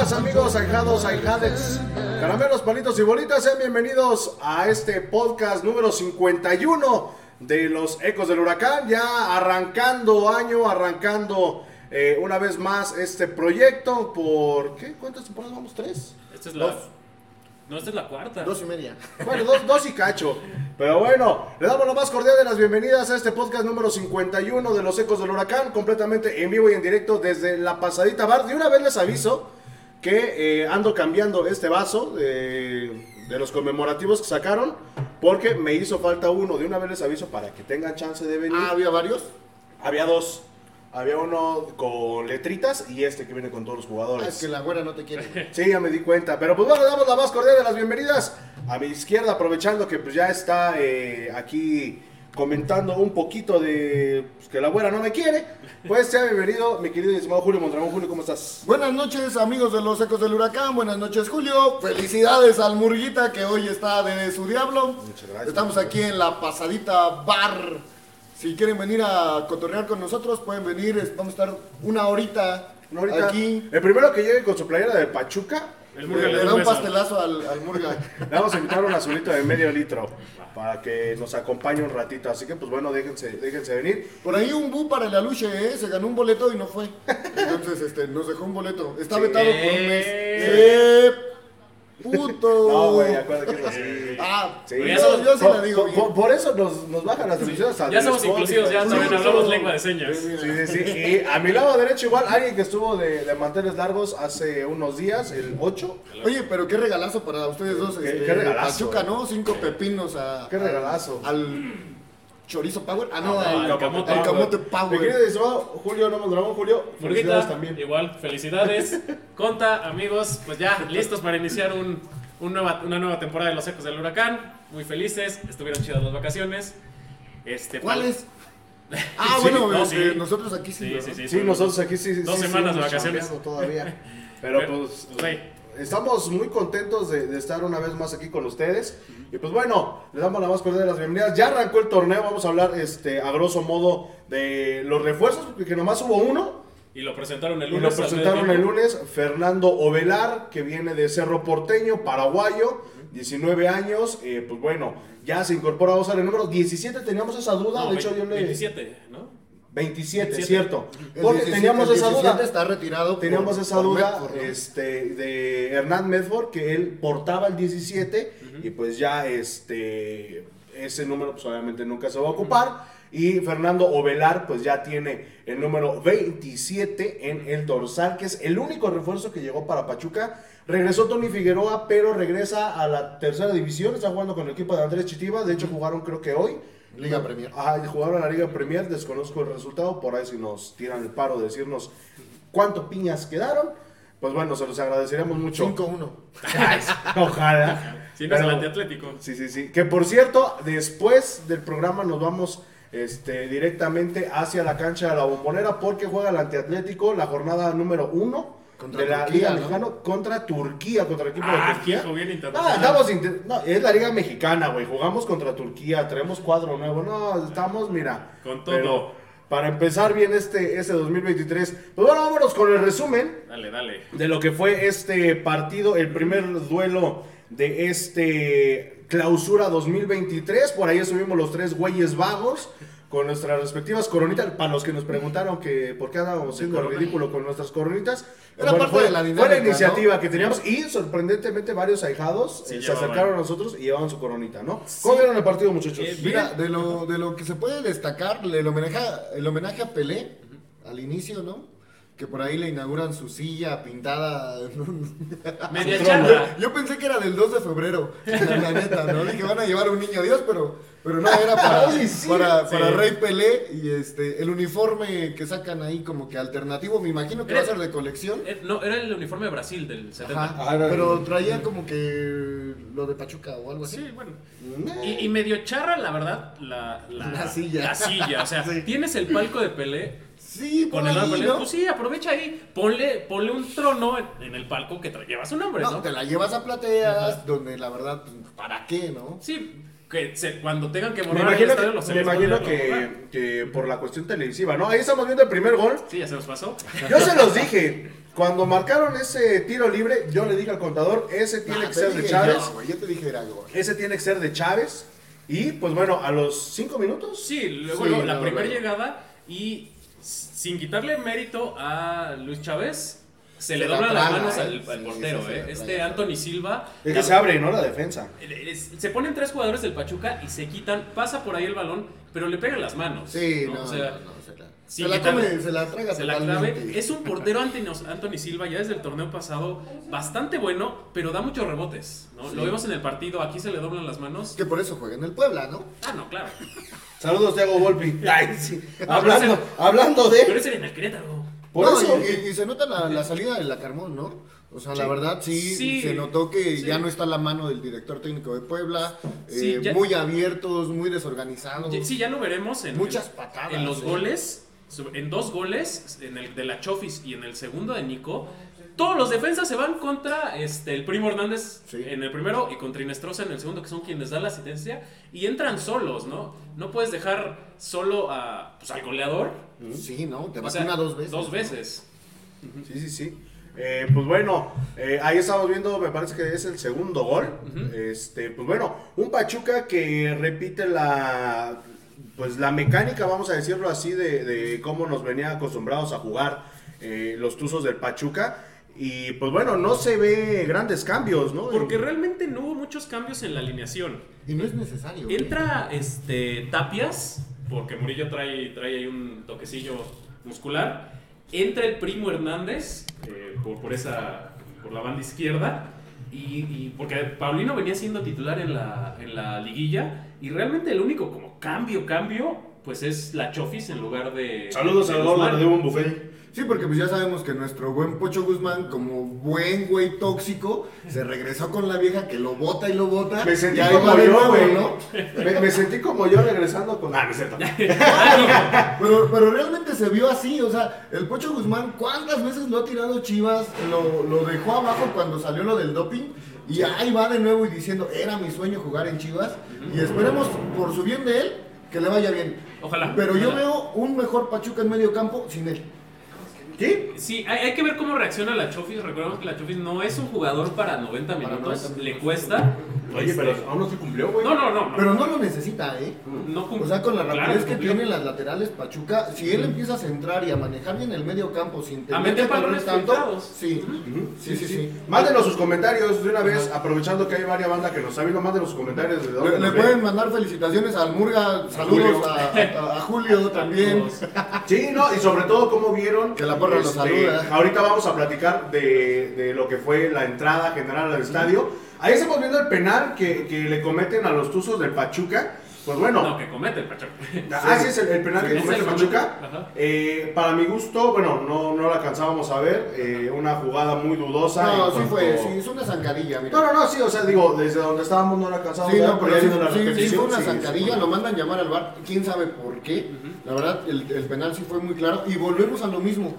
Amigos, ahijados, ahijades, caramelos, palitos y bolitas, sean bienvenidos a este podcast número 51 de los Ecos del Huracán. Ya arrancando año, arrancando eh, una vez más este proyecto. ¿Por qué? ¿Cuántas temporadas vamos? ¿Tres? Esta es la. Dos. No, esta es la cuarta. Dos y media. Bueno, dos, dos y cacho. Pero bueno, le damos la más cordial de las bienvenidas a este podcast número 51 de los Ecos del Huracán, completamente en vivo y en directo desde la pasadita bar. De una vez les aviso que eh, ando cambiando este vaso de, de los conmemorativos que sacaron, porque me hizo falta uno. De una vez les aviso para que tengan chance de venir. Ah, había varios. Había dos. Había uno con letritas y este que viene con todos los jugadores. Ah, es que la güera no te quiere. Sí, ya me di cuenta. Pero pues bueno, le damos la más cordial de las bienvenidas a mi izquierda, aprovechando que pues ya está eh, aquí comentando un poquito de pues, que la abuela no me quiere. Pues sea bienvenido, mi querido y estimado Julio Mondragón. Julio, ¿cómo estás? Buenas noches, amigos de los Ecos del Huracán. Buenas noches, Julio. Felicidades al Murguita que hoy está de su diablo. Muchas gracias. Estamos aquí en la pasadita bar. Si quieren venir a cotorrear con nosotros, pueden venir. Vamos a estar una horita, Una horita. aquí. El primero que llegue con su playera de Pachuca, El Le, le da un pastelazo al, al Murga. le vamos a invitar un azulito de medio litro para que nos acompañe un ratito. Así que pues bueno, déjense, déjense venir. Por ahí un bu para el aluche, ¿eh? Se ganó un boleto y no fue. Entonces, este, nos dejó un boleto. Está Sí. vetado por un mes. ¡Eh! ¡Puto! No, güey, acuérdate que es así. Ah, Sí, ya yo, somos- yo sí por, la digo por- bien. por- por eso nos, nos bajan las emisiones al Ya somos inclusivos, ya Sí, también sí, hablamos lengua de señas. Sí, sí, sí. Y a mi lado derecho igual, alguien que estuvo de, de manteles largos hace unos días, el 8. Oye, pero qué regalazo para ustedes dos. Qué- este, qué regalazo, Pachuca, eh. ¿no? Cinco pepinos a. Qué regalazo. Al Chorizo Power. Ah, no, No, al, al Camote al Camote Mi Power. querido Julio, no Mondragón, Julio, felicidades también. igual, felicidades. Conta, amigos, pues ya listos para iniciar un, un nueva, una nueva temporada de Los Ecos del Huracán. Muy felices, estuvieron chidas las vacaciones. Este, ¿Cuáles? Ah, Sí, bueno, no, este, sí. nosotros aquí sí. Sí, ¿verdad? sí, sí. Sí, nosotros aquí sí. Dos sí, semanas de vacaciones. todavía. Pero pues, güey, Estamos muy contentos de, de estar una vez más aquí con ustedes. Y pues bueno, le damos la más cordial de las bienvenidas. Ya arrancó el torneo, vamos a hablar este, a grosso modo de los refuerzos, porque nomás hubo uno. y lo presentaron el Y lunes. lo al presentaron el lunes Fernando Ovelar, que viene de Cerro Porteño, paraguayo, 19 años. eh, pues bueno, ya se incorpora vamos a ver el número 17. Teníamos esa duda, No, de hecho yo le. 27, ¿no? 27, 27. cierto. El Porque 17 teníamos el esa 17 duda. está retirado. por- Teníamos esa por duda Medford, ¿no? este, de Hernán Medford, que él portaba el 17 y pues ya este, ese número pues obviamente nunca se va a ocupar. Y Fernando Ovelar pues ya tiene el número 27 en el dorsal, que es el único refuerzo que llegó para Pachuca. Regresó Tony Figueroa, pero regresa a la tercera división, está jugando con el equipo de Andrés Chitiva, de hecho jugaron creo que hoy. Liga Premier. Ajá, jugaron a la Liga Premier, desconozco el resultado, por ahí si nos tiran el paro de decirnos cuánto piñas quedaron, pues bueno, se los agradeceríamos mucho. 5-1. Ojalá. Si no es el Pero- antiatlético. Sí, sí, sí. Que por cierto, después del programa nos vamos este, directamente hacia la cancha de la bombonera porque juega el antiatlético la jornada número uno Contra de la Turquía, Liga ¿no? Mexicana contra Turquía, contra el equipo Ah, de Turquía. hijo, bien Ah, estamos inter- no, es la Liga Mexicana, güey. Jugamos contra Turquía, traemos cuadro nuevo. No, estamos, mira. Con todo. Pero para empezar bien este, este 2023, pues bueno, vámonos con el resumen Dale, dale. de lo que fue este partido, el primer duelo de este clausura 2023. Por ahí estuvimos los tres güeyes vagos con nuestras respectivas coronitas. Para los que nos preguntaron que por qué andábamos corona. ridículo con nuestras coronitas. Era parte fue, de la fue dinámica, iniciativa que teníamos y sorprendentemente varios ahijados Sí, eh, se acercaron a nosotros y llevaban su coronita, ¿no? ¿Cómo vieron el partido, muchachos? Eh, Mira, de lo, de lo que se puede destacar, el homenaje, a- el homenaje a Pelé, al inicio, ¿no? Que por ahí le inauguran su silla pintada. Media. Yo pensé que era del 2 de febrero, la neta, ¿no? Dije, van a llevar a un niño Dios, pero, pero no, era para, Ay, sí. para, Sí. para Rey Pelé y este, el uniforme que sacan ahí como que alternativo, me imagino que va a ser de colección. Eh, No, era el uniforme de Brasil del 70. Ajá, Ah, pero traía como que lo de Pachuca o algo así. Sí, bueno. Y, y medio charra, la verdad, la, la, La silla. La silla, o sea, Sí. tás el palco de Pelé Sí, por con el ahí. Pues sí, aprovecha ahí. Ponle, ponle un trono en, en el palco que lleva su nombre, No, ¿no? te la llevas a plateas, donde la verdad, pues, ¿para qué, no? Sí, que se- cuando tengan que Me borrar el imagino, estadio, que, los me imagino que, que por la cuestión televisiva, ¿no? Ahí estamos viendo el primer gol. Sí, ya se nos pasó. Yo se los dije. Cuando marcaron ese tiro libre, yo le dije al contador, ese tiene Ah, que te ser de Chávez. yo, güey, yo te dije era gol. Ese tiene que ser de Chávez. Y pues bueno, a los cinco minutos. Sí, luego Sí, la no, primera llegada y sin quitarle mérito a Luis Chávez, se, Se le la doblan las manos ¿eh? al, al Sí, portero. sí, ¿eh? Este. Anthony Silva. Es la- que se abre, ¿no? La defensa. Se ponen tres jugadores del Pachuca y se quitan, pasa por ahí el balón, pero le pegan las manos. Sí, no, O sea, no, no, se la, sin se la come, se la traga se la clave. Es un portero Anthony, Anthony Silva ya desde el torneo pasado bastante bueno, pero da muchos rebotes. ¿no? Sí. Lo vemos en el partido, aquí se le doblan las manos. Que por eso juega en el Puebla, ¿no? Ah, no, claro. Saludos, Thiago Volpi. Ay, sí. No, hablando, pero hablando Pero de. ese era en el Querétaro. Por No, eso. Y, se nota la, la salida de la Carmón, ¿no? O sea, la verdad sí, Sí. se notó que Sí. ya no está la mano del director técnico de Puebla, eh, ya- muy abiertos, muy desorganizados. Ya- Sí, ya lo veremos en, Muchas patadas, en los eh. goles. En dos goles, en el de la Chofis y en el segundo de Nico. Todos los defensas se van contra este, el Primo Hernández Sí. en el primero y contra Inestrosa en el segundo, que son quienes dan la asistencia. Y entran solos, ¿no? No puedes dejar solo a, pues, al goleador. Sí, ¿no? Te O vacuna sea, dos veces. Dos ¿no? veces. Sí, sí, sí. Eh, pues bueno, eh, ahí estamos viendo, me parece que es el segundo gol. Este, pues bueno, un Pachuca que repite la, pues la mecánica, vamos a decirlo así, de, de cómo nos venía acostumbrados a jugar eh, los Tuzos del Pachuca. Y pues bueno, no se ve grandes cambios, ¿no? Porque realmente no hubo muchos cambios en la alineación. Y no es necesario. güey. Entra este Tapias, porque Murillo trae, trae ahí un toquecillo muscular. Entra el primo Hernández eh, por, por esa por la banda izquierda. Y, y porque Paulino venía siendo titular en la, en la liguilla. Y realmente el único como cambio, cambio, pues es la Chofis en lugar de. Saludos de a. Eduardo de un buffet. Sí, porque pues ya sabemos que nuestro buen Pocho Guzmán, como buen güey tóxico, se regresó con la vieja que lo bota y lo bota. Me sentí y ahí como yo, nuevo, güey. ¿no? Me, me sentí como yo regresando con. Ah, no es cierto. Pero, pero realmente se vio así, o sea, el Pocho Guzmán, ¿cuántas veces lo ha tirado Chivas? Lo, lo dejó abajo cuando salió lo del doping. Y ahí va de nuevo y diciendo, era mi sueño jugar en Chivas. Y esperemos, por su bien de él, que le vaya bien. Ojalá. Pero yo veo un mejor Pachuca en medio campo sin él. ¿Qué? Sí, hay, hay que ver cómo reacciona la Chofis. Recordemos que la Chofis no es un jugador para 90 Para minutos. 90 Le cuesta. Oye, Este, pero aún no se cumplió, güey. No, no, no. Pero no lo necesita, ¿eh? No cum- O sea, con la claro, rapidez que cumplió. tiene las laterales Pachuca, si él empieza a centrar y a manejar bien el medio campo sin tener meter que correr balones tanto, filtrados. sí. Sí, sí, sí. Mándenos sus comentarios de una vez, aprovechando que hay varias bandas que nos está viendo, mándenos sus comentarios de dónde Le, le pueden mandar felicitaciones al Murga, Julio. saludos a, a- a Julio también. Sí, no, y sobre todo cómo vieron. Que la porra los saluda. Ahorita vamos a platicar de, de lo que fue la entrada general al estadio. Ahí estamos viendo el penal que, que le cometen a los Tuzos del Pachuca. Pues bueno, No, que comete el Pachuca. Ah, sí, es el, el penal que comete el Pachuca. Ajá. Eh, para mi gusto, bueno, no, no la alcanzábamos a ver. eh, una jugada muy dudosa. No, sí cuanto- fue, sí, es una zancadilla, mira. No, no, no, sí, o sea, digo, desde donde estábamos no la alcanzábamos Sí, a ver, no, pero sí, la sí, sí fue una zancadilla, lo mandan llamar al bar, quién sabe por qué. La verdad, el, el penal sí fue muy claro. Y volvemos a lo mismo.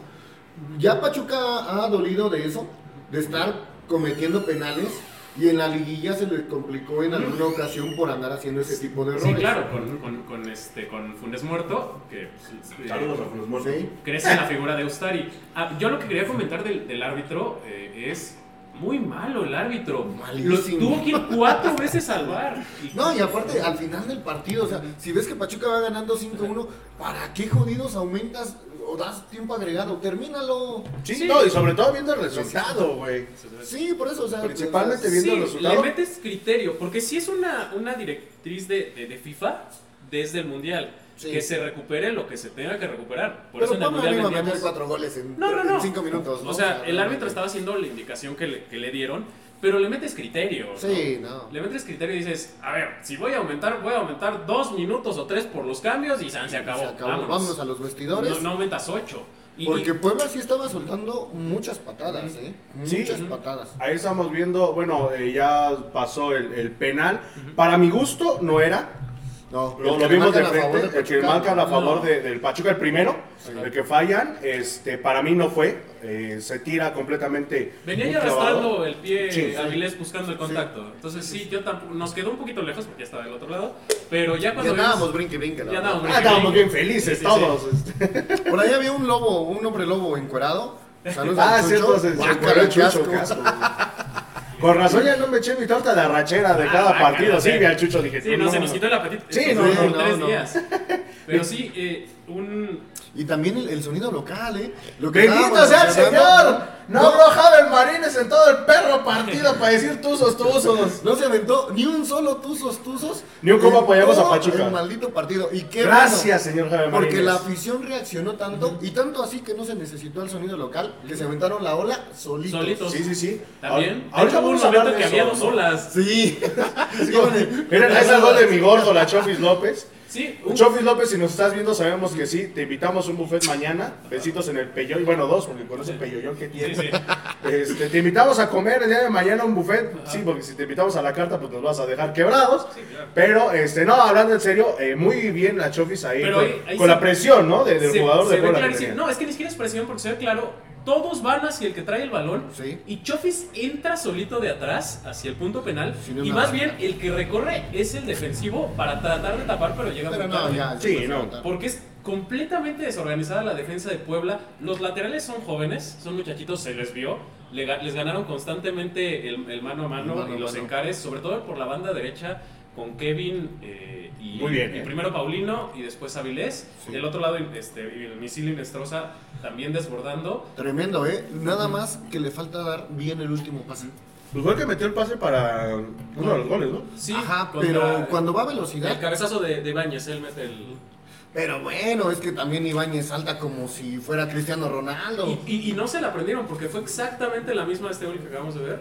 Ya Pachuca ha dolido de eso, de estar cometiendo penales. Y en la liguilla se le complicó en alguna ocasión por andar haciendo ese tipo de errores. Sí, claro, con, con, con, este, con Funes Muerto, que este, Saludos a Funes Muerto. Sí. crece en la figura de Ustari. Ah, yo lo que quería comentar del, del árbitro eh, es muy malo el árbitro. Lo Malísimo. tuvo que ir cuatro veces al bar. Y- No, y aparte, al final del partido, o sea, si ves que Pachuca va ganando 5-1, ¿para qué jodidos aumentas o das tiempo agregado? Termínalo. Sí, Sí. no, y sobre todo viendo el resultado, güey. Sí, por eso, o sea. Principalmente o sea, viendo Sí, el resultado. le metes criterio, porque si es una, una directriz de, de, de FIFA desde el Mundial, Sí. que se recupere lo que se tenga que recuperar. Por Pero eso en el ¿cómo Mundial meter cuatro goles en, No, no, no. en cinco minutos? ¿no? O sea, el árbitro estaba haciendo la indicación que le, que le dieron, pero le metes criterio. ¿no? Sí, no. Le metes criterio y dices, a ver, si voy a aumentar, voy a aumentar dos minutos o tres por los cambios y san, se acabó. Se acabó. Vámonos. Vámonos a los vestidores. No, no aumentas ocho. Y, Porque Puebla sí estaba soltando muchas patadas, ¿eh? Sí. Muchas patadas. Ahí estamos viendo, bueno, eh, ya pasó el, el penal. Para mi gusto no era. No, Lo, vimos de frente, el que marcan a favor de- del Pachuca, el primero, Sí. el que fallan, este, para mí no fue. eh, se tira completamente. Venía ya arrastrando el pie Sí, sí. Avilés buscando el contacto. Entonces sí, yo tampoco, nos quedó un poquito lejos porque ya estaba del otro lado. Pero ya Ya cuando andábamos vimos- brinque, brinque. Ya andábamos Ah, estábamos bien felices Sí, sí, todos. sí. Por ahí había un lobo, un hombre lobo encuerado. Saludos Ah, cierto, Chucho. se, se Con razón ya no me eché mi torta de arrachera de Ah, cada guácala, partido. Sí, vi al Chucho, dije, Sí, no, se nos quitó el apetito. Sí, no, no, tres no. Pero sí, eh, un... Y también el, el sonido local, ¿eh? Lo que Bendito sea el Señor. No habló Javier Marines en todo el perro partido para decir tuzos, tuzos. No se aventó ni un solo tuzos, tuzos. Ni un cómo apoyamos a Pachuca. El maldito partido. Y qué Gracias, bueno, señor Javier Porque Marines. la afición reaccionó tanto, y tanto así que no se necesitó el sonido local, que se aventaron la ola solitos. Solitos. Sí, sí, sí. También. Ahor- Ahorita hubo un vamos a hablar momento de que eso, había dos ¿no? olas. Sí. Miren, ahí es el gol de mi gordo, la Chofis López. Sí, un- Chofis López, si nos estás viendo, sabemos que sí. Te invitamos a un buffet mañana. Besitos en el peyoy. Bueno, dos, porque con ese peyoyón que Sí, tiene. sí. Este, te invitamos a comer el día de mañana un buffet. Sí, porque si te invitamos a la carta, pues nos vas a dejar quebrados. Sí, claro. Pero, este, no, hablando en serio, eh, muy bien la Chofis ahí. Pero con ahí- ahí con se- la presión, ¿no? De- del se, jugador se de tenía. No, es que ni siquiera es presión porque se ve claro. Todos van hacia el que trae el balón. Sí. Y Chofis entra solito de atrás hacia el punto penal. Y más bien el que recorre es el defensivo para tratar de tapar, pero llega Pero muy no, tarde. ya. Sí, no. Porque es completamente desorganizada la defensa de Puebla. Los laterales son jóvenes, son muchachitos, se les vio. Le ga- les ganaron constantemente el, el mano a mano, El mano a y los mano. encares, sobre todo por la banda derecha con Kevin eh, y, Muy bien, y eh. primero Paulino y después Avilés. Sí. Del otro lado, este, el misil Inestrosa también desbordando. Tremendo, ¿eh? Nada más que le falta dar bien el último pase. Pues fue el que metió el pase para uno de los goles, ¿no? Sí, Ajá, contra pero cuando va a El velocidad. cabezazo de, de Ibáñez, él mete el... Pero bueno, es que también Ibáñez salta como si fuera Cristiano Ronaldo. Y, y- y no se la aprendieron porque fue exactamente la misma este gol que acabamos de ver.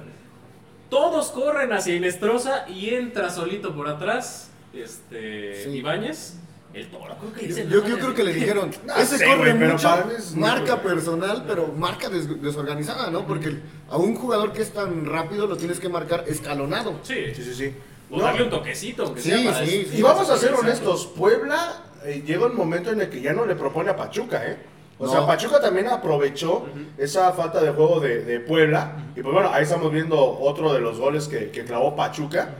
Todos corren hacia Inestrosa y entra solito por atrás este Sí. Ibáñez. El toro, creo que Yo, dice yo nada, creo que le dijeron, ese sé, corre mucho, es marca bueno". personal, pero marca des- desorganizada, ¿no? Porque a un jugador que es tan rápido lo tienes que marcar escalonado. Sí, Sí, sí, sí. o No, darle un toquecito, aunque Sí, sea para sí, sí. Y vamos a ser honestos, Puebla eh, llega un momento en el que ya no le propone a Pachuca, ¿eh? O No. sea, Pachuca también aprovechó esa falta de juego de, de Puebla. Y pues bueno, ahí estamos viendo otro de los goles que, que clavó Pachuca.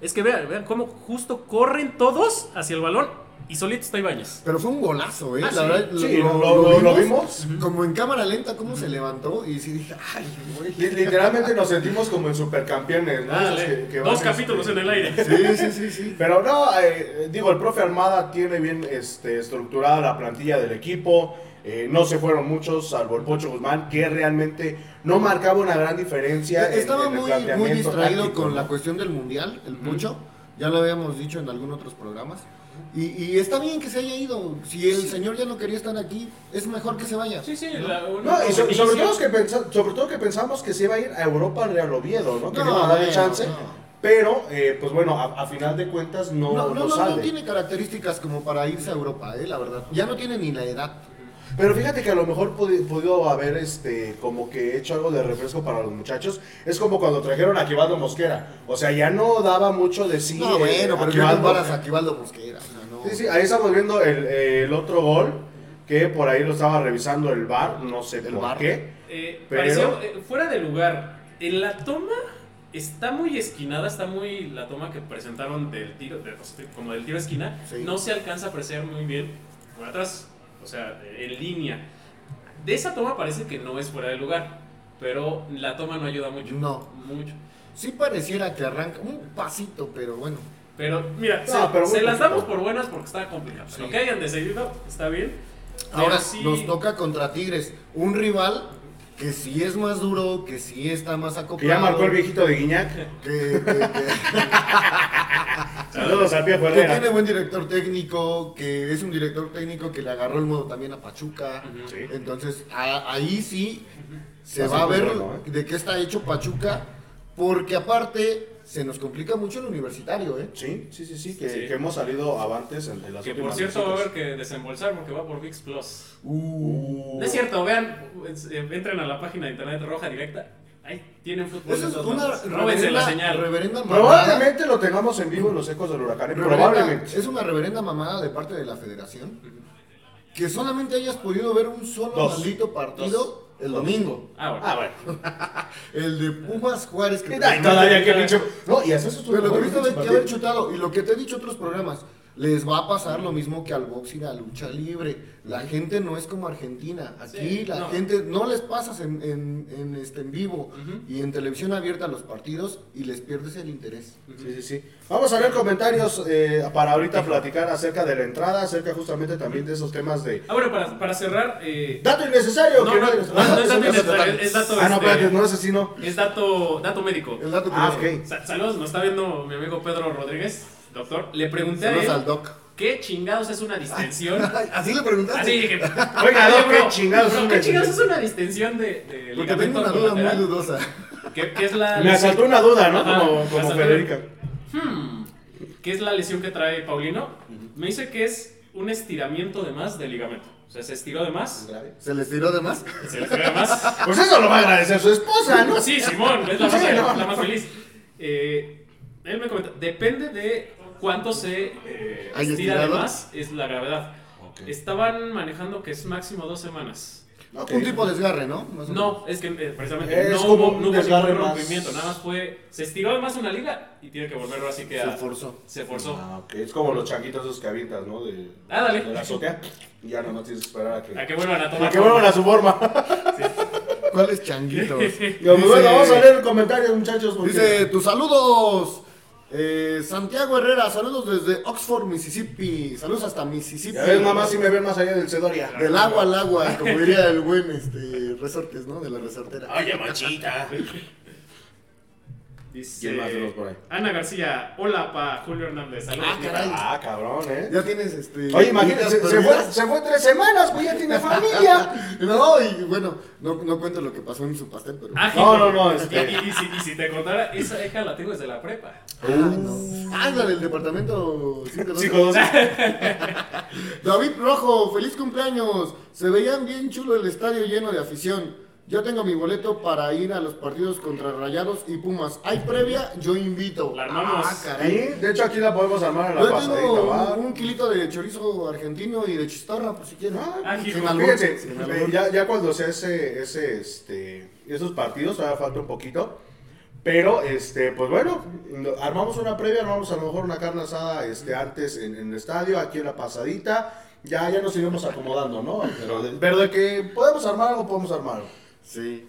Es que vean, vean cómo justo corren todos hacia el balón y solito está Ibáñez. Pero fue un golazo, ¿eh? Ah, La sí. verdad, Sí, lo, lo- lo vimos. Como en cámara lenta, cómo se levantó y sí dije, ay, güey. Li- Literalmente nos sentimos como en supercampeones, ¿no? Dale, que- que dos van, capítulos este, en el aire. Sí, sí, sí, sí. Pero no, eh, digo, el profe Armada tiene bien este, estructurada la plantilla del equipo. Eh, no se fueron muchos, salvo el Pocho Guzmán, que realmente no marcaba una gran diferencia. en- Estaba en el muy, muy planteamiento distraído táctico, con ¿no? la cuestión del mundial, el Pucho. Ya lo habíamos dicho en algunos otros programas. Y, y está bien que se haya ido. Si el señor ya no quería estar aquí, es mejor que se vaya. Sí, sí, la- No, y so- sobre, todo que pensa- sobre todo que pensamos que se iba a ir a Europa al Real Oviedo, ¿no? Que No, a darle chance. no. Pero, eh, pues bueno, a, a final de cuentas no, No, no, no, no, sale. no tiene características como para irse a Europa, eh, la verdad. Ya no tiene ni la edad. Pero fíjate que a lo mejor pudo haber este como que hecho algo de refresco para los muchachos. Es como cuando trajeron a Aquivaldo Mosquera. O sea, ya no daba mucho de sí. no, eh, bueno, pero Aquivaldo. comparas a Aquivaldo Mosquera. o sea, no. Sí, sí, ahí estamos viendo el, el otro gol. Que por ahí lo estaba revisando el bar. No sé El por VAR. qué. Eh, Pero- pareció, eh, fuera de lugar. En la toma está muy esquinada, está muy la toma que presentaron del tiro, de- como del tiro a esquina. Sí. No se alcanza a apreciar muy bien por atrás, sea, en línea. De esa toma parece que no es fuera de lugar, pero la toma no ayuda mucho. No. Mucho. Sí pareciera que arranca un pasito, pero bueno. Pero mira, No, se, pero se las damos por buenas porque está complicado. Sí. Lo que hayan decidido está bien. Ahora sí- nos toca contra Tigres, un rival que sí es más duro, que sí está más acoplado. Que ya marcó el viejito de Guiñac. que, que- que- Saludos a Pia que tiene buen director técnico, que es un director técnico que le agarró el modo también a Pachuca. Sí. Entonces, a- ahí sí se Va a ver bueno, ¿eh? de qué está hecho Pachuca, porque aparte se nos complica mucho el universitario, ¿eh? Sí, sí, sí, sí, que, Sí. que hemos salido avantes en, en las Que por cierto va a haber que desembolsar porque va por VIX Plus. Uh. No es cierto, vean, eh, entren a la página de internet roja directa. Ahí tienen fútbol. Eso es una reverenda, la señal. reverenda mamada. Probablemente lo tengamos en vivo en los ecos del huracán. Reverenda- Probablemente. Es una reverenda mamada de parte de la federación. Que solamente hayas podido ver un solo Dos. maldito partido Dos. El domingo. Ah, bueno. Ah, bueno. El de Pumas Juárez. Que Y todavía que pinche. No, y eso es Pero lo tuviste que haber chutado. Y lo que te he dicho otros programas. Les va a pasar lo mismo que al boxing, a lucha libre. La gente no es como Argentina. Aquí Sí, la no. gente no les pasas en, en, en, este, en vivo y en televisión abierta los partidos y les pierdes el interés. Sí, sí, sí. Vamos a ver comentarios eh, para ahorita platicar acerca de la entrada, acerca justamente también de esos temas de. Ah, bueno, para, para cerrar. Eh, Dato innecesario. no, no, no, no es dato innecesario, es dato. Ah, no, este, espérate, no es así, no. Es dato, dato médico. El dato Ah, ok. Sa- Saludos, nos está viendo mi amigo Pedro Rodríguez, doctor. Le pregunté a él al doc. qué chingados es una distensión. Así le preguntaste. Así dije, Oiga, Doc, ¿qué chingados es ¿qué una chingados es una distensión de, de Porque tengo una duda muy dudosa. ¿Qué, qué es la Me asaltó una duda, ¿no? Ajá, Como, como. Federica. Hmm, ¿Qué es la lesión que trae Paulino? Me dice que es un estiramiento de más del ligamento. O sea, se estiró de más. ¿Se les tiró de más? Se le estiró de más. Pues eso lo va a agradecer su esposa, ¿no? Sí, Simón, es la más, Sí, no. la más feliz. Eh, él me comenta, depende de cuánto se eh, ¿Hay estira de más, es la gravedad. Estaban manejando que es máximo dos semanas. Ok. Un tipo de desgarre, ¿no? No, es que eh, precisamente Es no hubo, un no hubo desgarre ningún más. rompimiento, nada más fue, se estiró de más una liga y tiene que volverlo así que Se a- forzó. se forzó. Ah, ok. Es como los changuitos esos que avientas, ¿no? De, Ah, dale. de la azotea. Y ya no, no tienes que esperar a que. A que vuelvan a tomar. A que vuelvan a su forma. ¿Cuáles changuitos? Pues Dice- bueno, vamos a leer comentarios, muchachos. porque- Dice, tus saludos. Eh, Santiago Herrera, saludos desde Oxford, Mississippi. Saludos hasta Mississippi. Ya ves, mamá, si me ven más allá del Cedoria. Del agua al agua, como diría el buen este, Resortes, ¿no? De la resortera. Oye, machita. Dice, ¿Quién más tenemos por ahí? Ana García, hola pa Julio Hernández. Saludos. Ah, caray. Ah, cabrón, ¿eh? Ya tienes este. Oye, imagínate, se, fue, perdidas. se fue tres semanas, güey, ya tiene familia. No, y bueno, no, no cuento lo que pasó en su pastel, pero. Ah, No, no, no, Y, este- y- y si, y si te contara, esa hija la tengo desde la prepa. Ah, no. Ah, la del departamento 512. Cinco, dos. David Rojo, feliz cumpleaños. Se veían bien chulo el estadio lleno de afición. Yo tengo mi boleto para ir a los partidos contra Rayados y Pumas. ¿Hay previa? Yo invito. La armamos. Ah, Sí, caray. de hecho aquí la podemos armar en la Yo pasadita, tengo ¿va? un, un kilito de chorizo argentino y de chistorra, por si quieren. Ah, Sin Fíjense, sin eh, ya, ya cuando sea ese, ese, este, esos partidos, todavía falta un poquito. Pero, este, pues bueno, armamos una previa, armamos a lo mejor una carne asada este, antes en, en el estadio, aquí en la pasadita. Ya, ya nos iremos acomodando, ¿no? Pero de, pero de que podemos armar algo, podemos armar algo. Sí.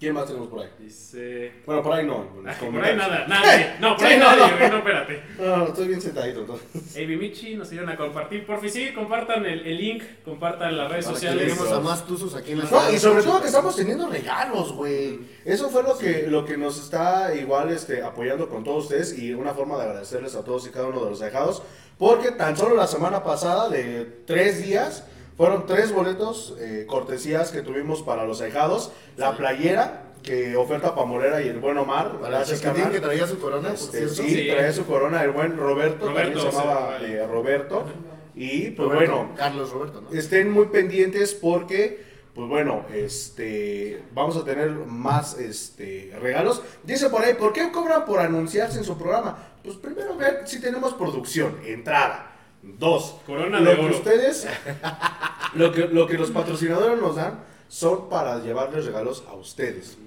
¿Quién más tenemos por ahí? Dice. Bueno, por ahí no. Ah, por ahí nada, nadie. No, por Sí, ahí no, nadie, no. güey, no, espérate. No, no, estoy bien sentadito. entonces. Amy Michi nos ayudan a compartir. Por fin, sí, compartan el, el link, compartan las redes Para que sociales. lleguemos a más tuzos aquí en la No, y sobre todo que estamos teniendo regalos, güey. Eso fue lo que, lo que nos está igual este, apoyando con todos ustedes y una forma de agradecerles a todos y cada uno de los dejados. Porque tan solo la semana pasada, de tres días, fueron tres boletos eh, cortesías que tuvimos para los dejados. La playera que oferta Pamorera y el buen Omar. Para carnal. que traía su corona, Este, sí, Sí. traía su corona el buen Roberto, Roberto, también se llamaba sí, eh, Roberto. Y pues Roberto, bueno, Carlos Roberto, ¿no? estén muy pendientes porque, pues bueno, este, vamos a tener más este, regalos. Dice por ahí, ¿por qué cobran por anunciarse en su programa? Pues primero ver si tenemos producción, entrada. Dos, Corona lo de que oro. ustedes, lo que, lo que los patrocinadores nos dan son para llevarles regalos a ustedes.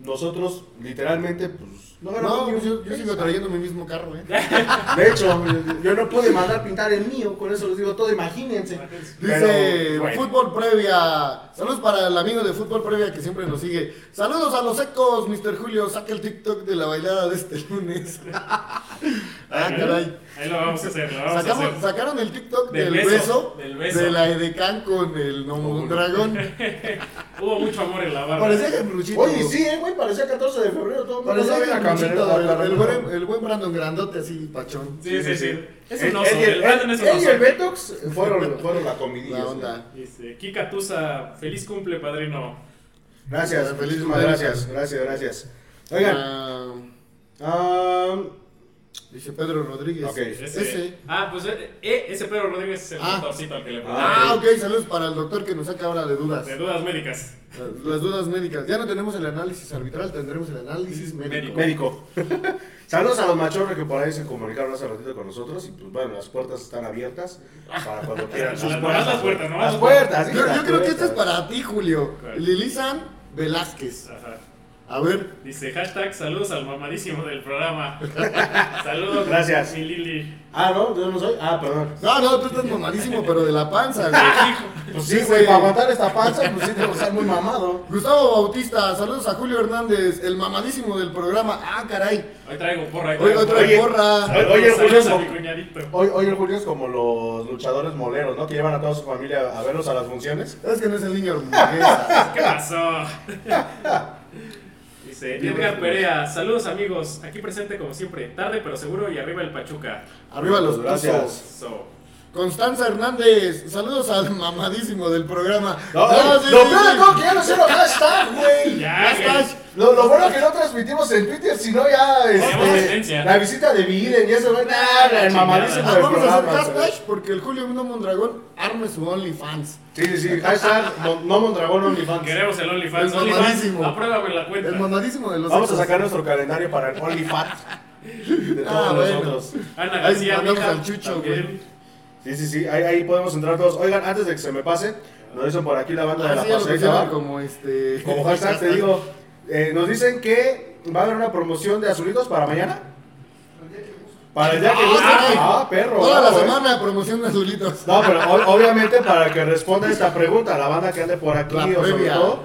Nosotros, literalmente, pues, no No, pues yo, yo sigo peso. trayendo mi mismo carro, ¿eh? De hecho, yo no pude mandar pintar el mío, con eso les digo todo, imagínense. Dice Pero, bueno. Fútbol Previa. Saludos para el amigo de Fútbol Previa que siempre nos sigue. Saludos a los secos, Mr. Julio. Saca el TikTok de la bailada de este lunes. ah, caray. Ahí lo vamos a hacer, lo vamos a Sacamos- hacer. sacaron el TikTok Del del, beso, beso, del beso. de la Edecán con el Nomo Dragón. Hubo mucho amor en la barra. Parecía Gembruchito. Oye, sí, eh, güey, parecía 14 de febrero, todo el mundo Parecía sabe el, el buen, el buen Brandon Grandote así, pachón. Sí, sí, sí. Es Él- un oso. él y el- El Brandon es un él y el oso. Betox fueron, fueron la comidilla. La onda. Dice, Kika Tusa, feliz cumple, padrino. Gracias, Feliz cumpleaños. gracias, gracias, gracias. Oigan, ah, Dice Pedro Rodríguez. Ese. Ah, pues eh, eh, ese Pedro Rodríguez es el Ah. doctorcito al que le pregunté. Ah, ok, saludos para el doctor que nos saca ahora de dudas. De dudas médicas. Las dudas médicas. Ya no tenemos el análisis arbitral, tendremos el análisis médico. Médico. Saludos a los machorros que por ahí se comunicaron hace ratito con nosotros. Y pues bueno, las puertas están abiertas para cuando quieran. Las- nomás las puertas, nomás Las puertas, sí, Yo, las yo creo que este es puertas. para ti, Julio. Lilizan Velázquez. Ajá. A ver, Dice hashtag saludos al mamadísimo del programa. Saludos. Gracias. Mi Lili. Ah, no, yo no soy. Ah, perdón. no, no, tú estás mamadísimo, pero de la panza, güey. Pues sí, güey, para aguantar esta panza, pues sí, tengo que estar muy mamado. Gustavo Bautista, saludos a Julio Hernández, el mamadísimo del programa. Ah, caray. Hoy traigo porra. Hoy Hoy, traigo. Oye, porra. Oye, Saludos Julio, mi cuñadito. Hoy, hoy el Julio es como los luchadores moleros, ¿no? Que llevan a toda su familia a verlos a las funciones. Es que no es el niño. ¿Qué pasó? Dice Edgar Perea, saludos amigos, aquí presente como siempre, tarde pero seguro y arriba el Pachuca. Arriba los Gracias. brazos. So, Constanza Hernández, saludos al mamadísimo del programa. No, Ah, sí, lo sí, peor de todo que ya no sé lo hashtag, güey. ya, Hashtag. güey. Lo, lo bueno que no transmitimos en Twitter, sino ya este, la visita de Biden y eso, güey. Nada, el mamadísimo Ah, del vamos a hacer programa. hashtag porque el Julio Mundo Mondragón arme su OnlyFans. Sí, sí, sí. Hashtag Mon- no Mondragón OnlyFans. Queremos el OnlyFans. El OnlyFans, mamadísimo. apruébame la cuenta. El mamadísimo de los Vamos a sacar nuestro calendario para el OnlyFans de todos Ah, bueno. nosotros. Ana Ahí García, mija, al Chucho, también. Sí, sí, sí. Ahí, ahí podemos entrar todos. Oigan, antes de que se me pase, nos dicen por aquí la banda de Ah, la sí, pusieron ¿va? como este. Como hashtag te digo, eh, nos dicen que va a haber una promoción de azulitos para mañana. Para el día que Ah, guste. Ah, perro. Toda la bravo, eh. semana promoción de azulitos. No, pero o- obviamente para que responda esta pregunta, la banda que ande por aquí La o sobre todo,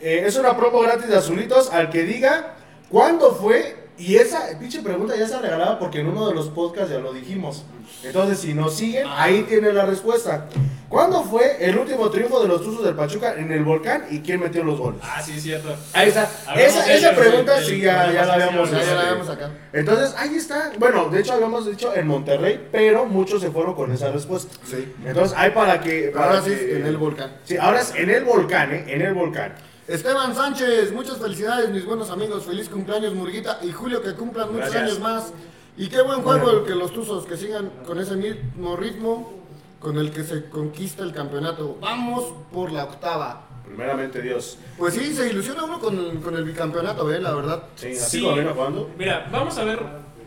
eh, es una promo gratis de azulitos al que diga cuándo fue. Y esa pinche pregunta ya está regalada porque en uno de los podcasts ya lo dijimos. Entonces, si nos siguen, ahí tiene la respuesta. ¿Cuándo fue el último triunfo de los Tuzos del Pachuca en el volcán y quién metió los goles? Ah, sí, cierto. Ahí está. Esa, esa pregunta del- sí ya, de ya la la habíamos Ya, ya la vemos acá. Entonces, ahí está. Bueno, de hecho habíamos dicho en Monterrey, pero muchos se fueron con esa respuesta. Sí. Entonces, hay para que. para Ahora sí, que- en el volcán. Sí, ahora es en el volcán, ¿eh? En el volcán. Esteban Sánchez, muchas felicidades, mis buenos amigos. Feliz cumpleaños, Murguita. Y Julio, que cumplan muchos Gracias. años más. Y qué buen juego el que los Tuzos que sigan con ese mismo ritmo con el que se conquista el campeonato. Vamos por la octava. Primeramente, Dios. Pues sí, se ilusiona uno con, con el bicampeonato, ¿eh? La verdad. Sí, así Sí. jugando. Mira, vamos a ver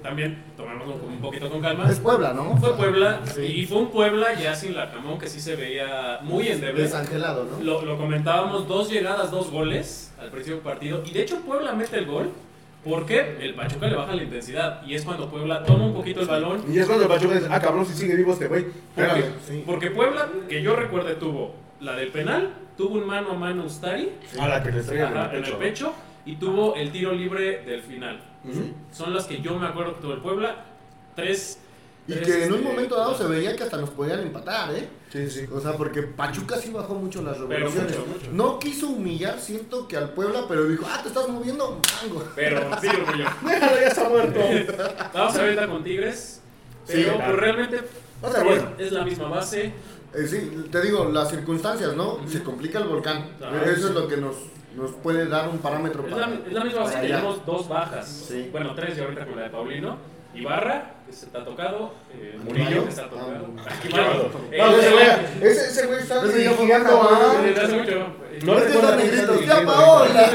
también, tomémoslo un poquito con calma. Es Puebla, ¿no? Fue Puebla Sí. y fue un Puebla ya sin Larcamón que sí se veía muy endeble. Desangelado, ¿no? Lo, lo comentábamos, dos llegadas, dos goles al principio del partido. Y de hecho Puebla mete el gol porque el Pachuca le baja la intensidad. Y es cuando Puebla toma un poquito el balón. Y es cuando el Pachuca dice, ah, cabrón, si sigue vivo este güey. Porque, sí. porque Puebla, que yo recuerde, tuvo la del penal, tuvo un mano a mano Ustari A la que le en el pecho. Y tuvo el tiro libre del final. Son las que yo me acuerdo que tuvo el Puebla. Tres. Y tres, que en un este, momento dado se veía que hasta nos podían empatar, ¿eh? Sí, sí. O sea, porque Pachuca sí bajó mucho las Pero revoluciones. mucho, mucho. No quiso humillar, siento que al Puebla, pero dijo, ah, te estás moviendo, mango. Pero sí, orgullo. Déjalo, ya está muerto. Vamos a ver ahorita con Tigres. Sí, Pero claro. pues, realmente Va a ser es, bueno. es la misma base. Eh, sí, te digo, las circunstancias, ¿no? Se complica el volcán. Eso sí. es lo que nos, nos puede dar un parámetro Es para. la, es la misma base. Tenemos dos bajas. Sí. Bueno, tres y ahorita con la de Paulino. Ibarra, que se está tocado. Eh, ¿Murillo? Que está tocado. Ese güey, ese, ese güey está ya cuando, a... ¿no? No Este recuerdo está quién está negritos, ¡Ya dirigiendo Paola!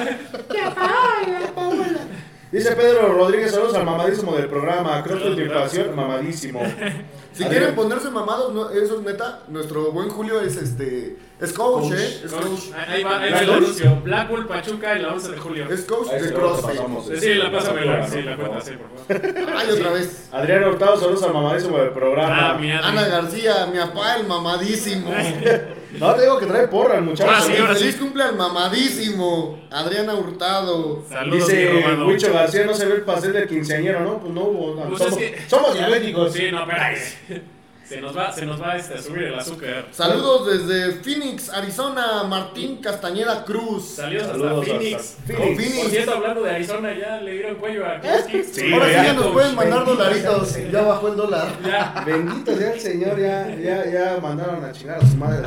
Dice Pedro Rodríguez, saludos al mamadísimo del programa. Creo que tu invitación, mamadísimo. Si quieren ponerse mamados, no, eso es neta. Nuestro buen Julio es este. Es coach, Coach. ¿eh? Es Coach, coach. Ahí va, ahí va el Blackpool. anuncio. Blackpool, Pachuca y la 11 de julio. Es coach Ahí de CrossFit. Sí, la pásame, Por sí, la cuenta, sí, por favor. Ay, otra vez. Adrián Hurtado, saludos al mamadísimo del programa. Ah, mi. Ana García, mi papá, el mamadísimo. No, te digo que trae porra el muchacho. Ah, sí, ahora Feliz cumple al mamadísimo. Adriana Hurtado. Saludos, Dice. Huicho García, no se ve el pastel del quinceañero, ¿no? Pues no hubo. no, Pues somos, es que- somos diabéticos. Sí, no, espérate. Se nos va, se nos va este, a subir el azúcar. Saludos desde Phoenix, Arizona, Martín Castañeda Cruz. Saludos hasta Saludos Phoenix. hasta Con Phoenix. Phoenix. Por cierto, hablando de Arizona, ya le dieron cuello a Koski. Sí, Ahora sí ya, nos pueden mandar Bendito dolaritos. Ya bajó el dólar. Ya. Bendito sea el señor, ya, ya, ya mandaron a chingar a su madre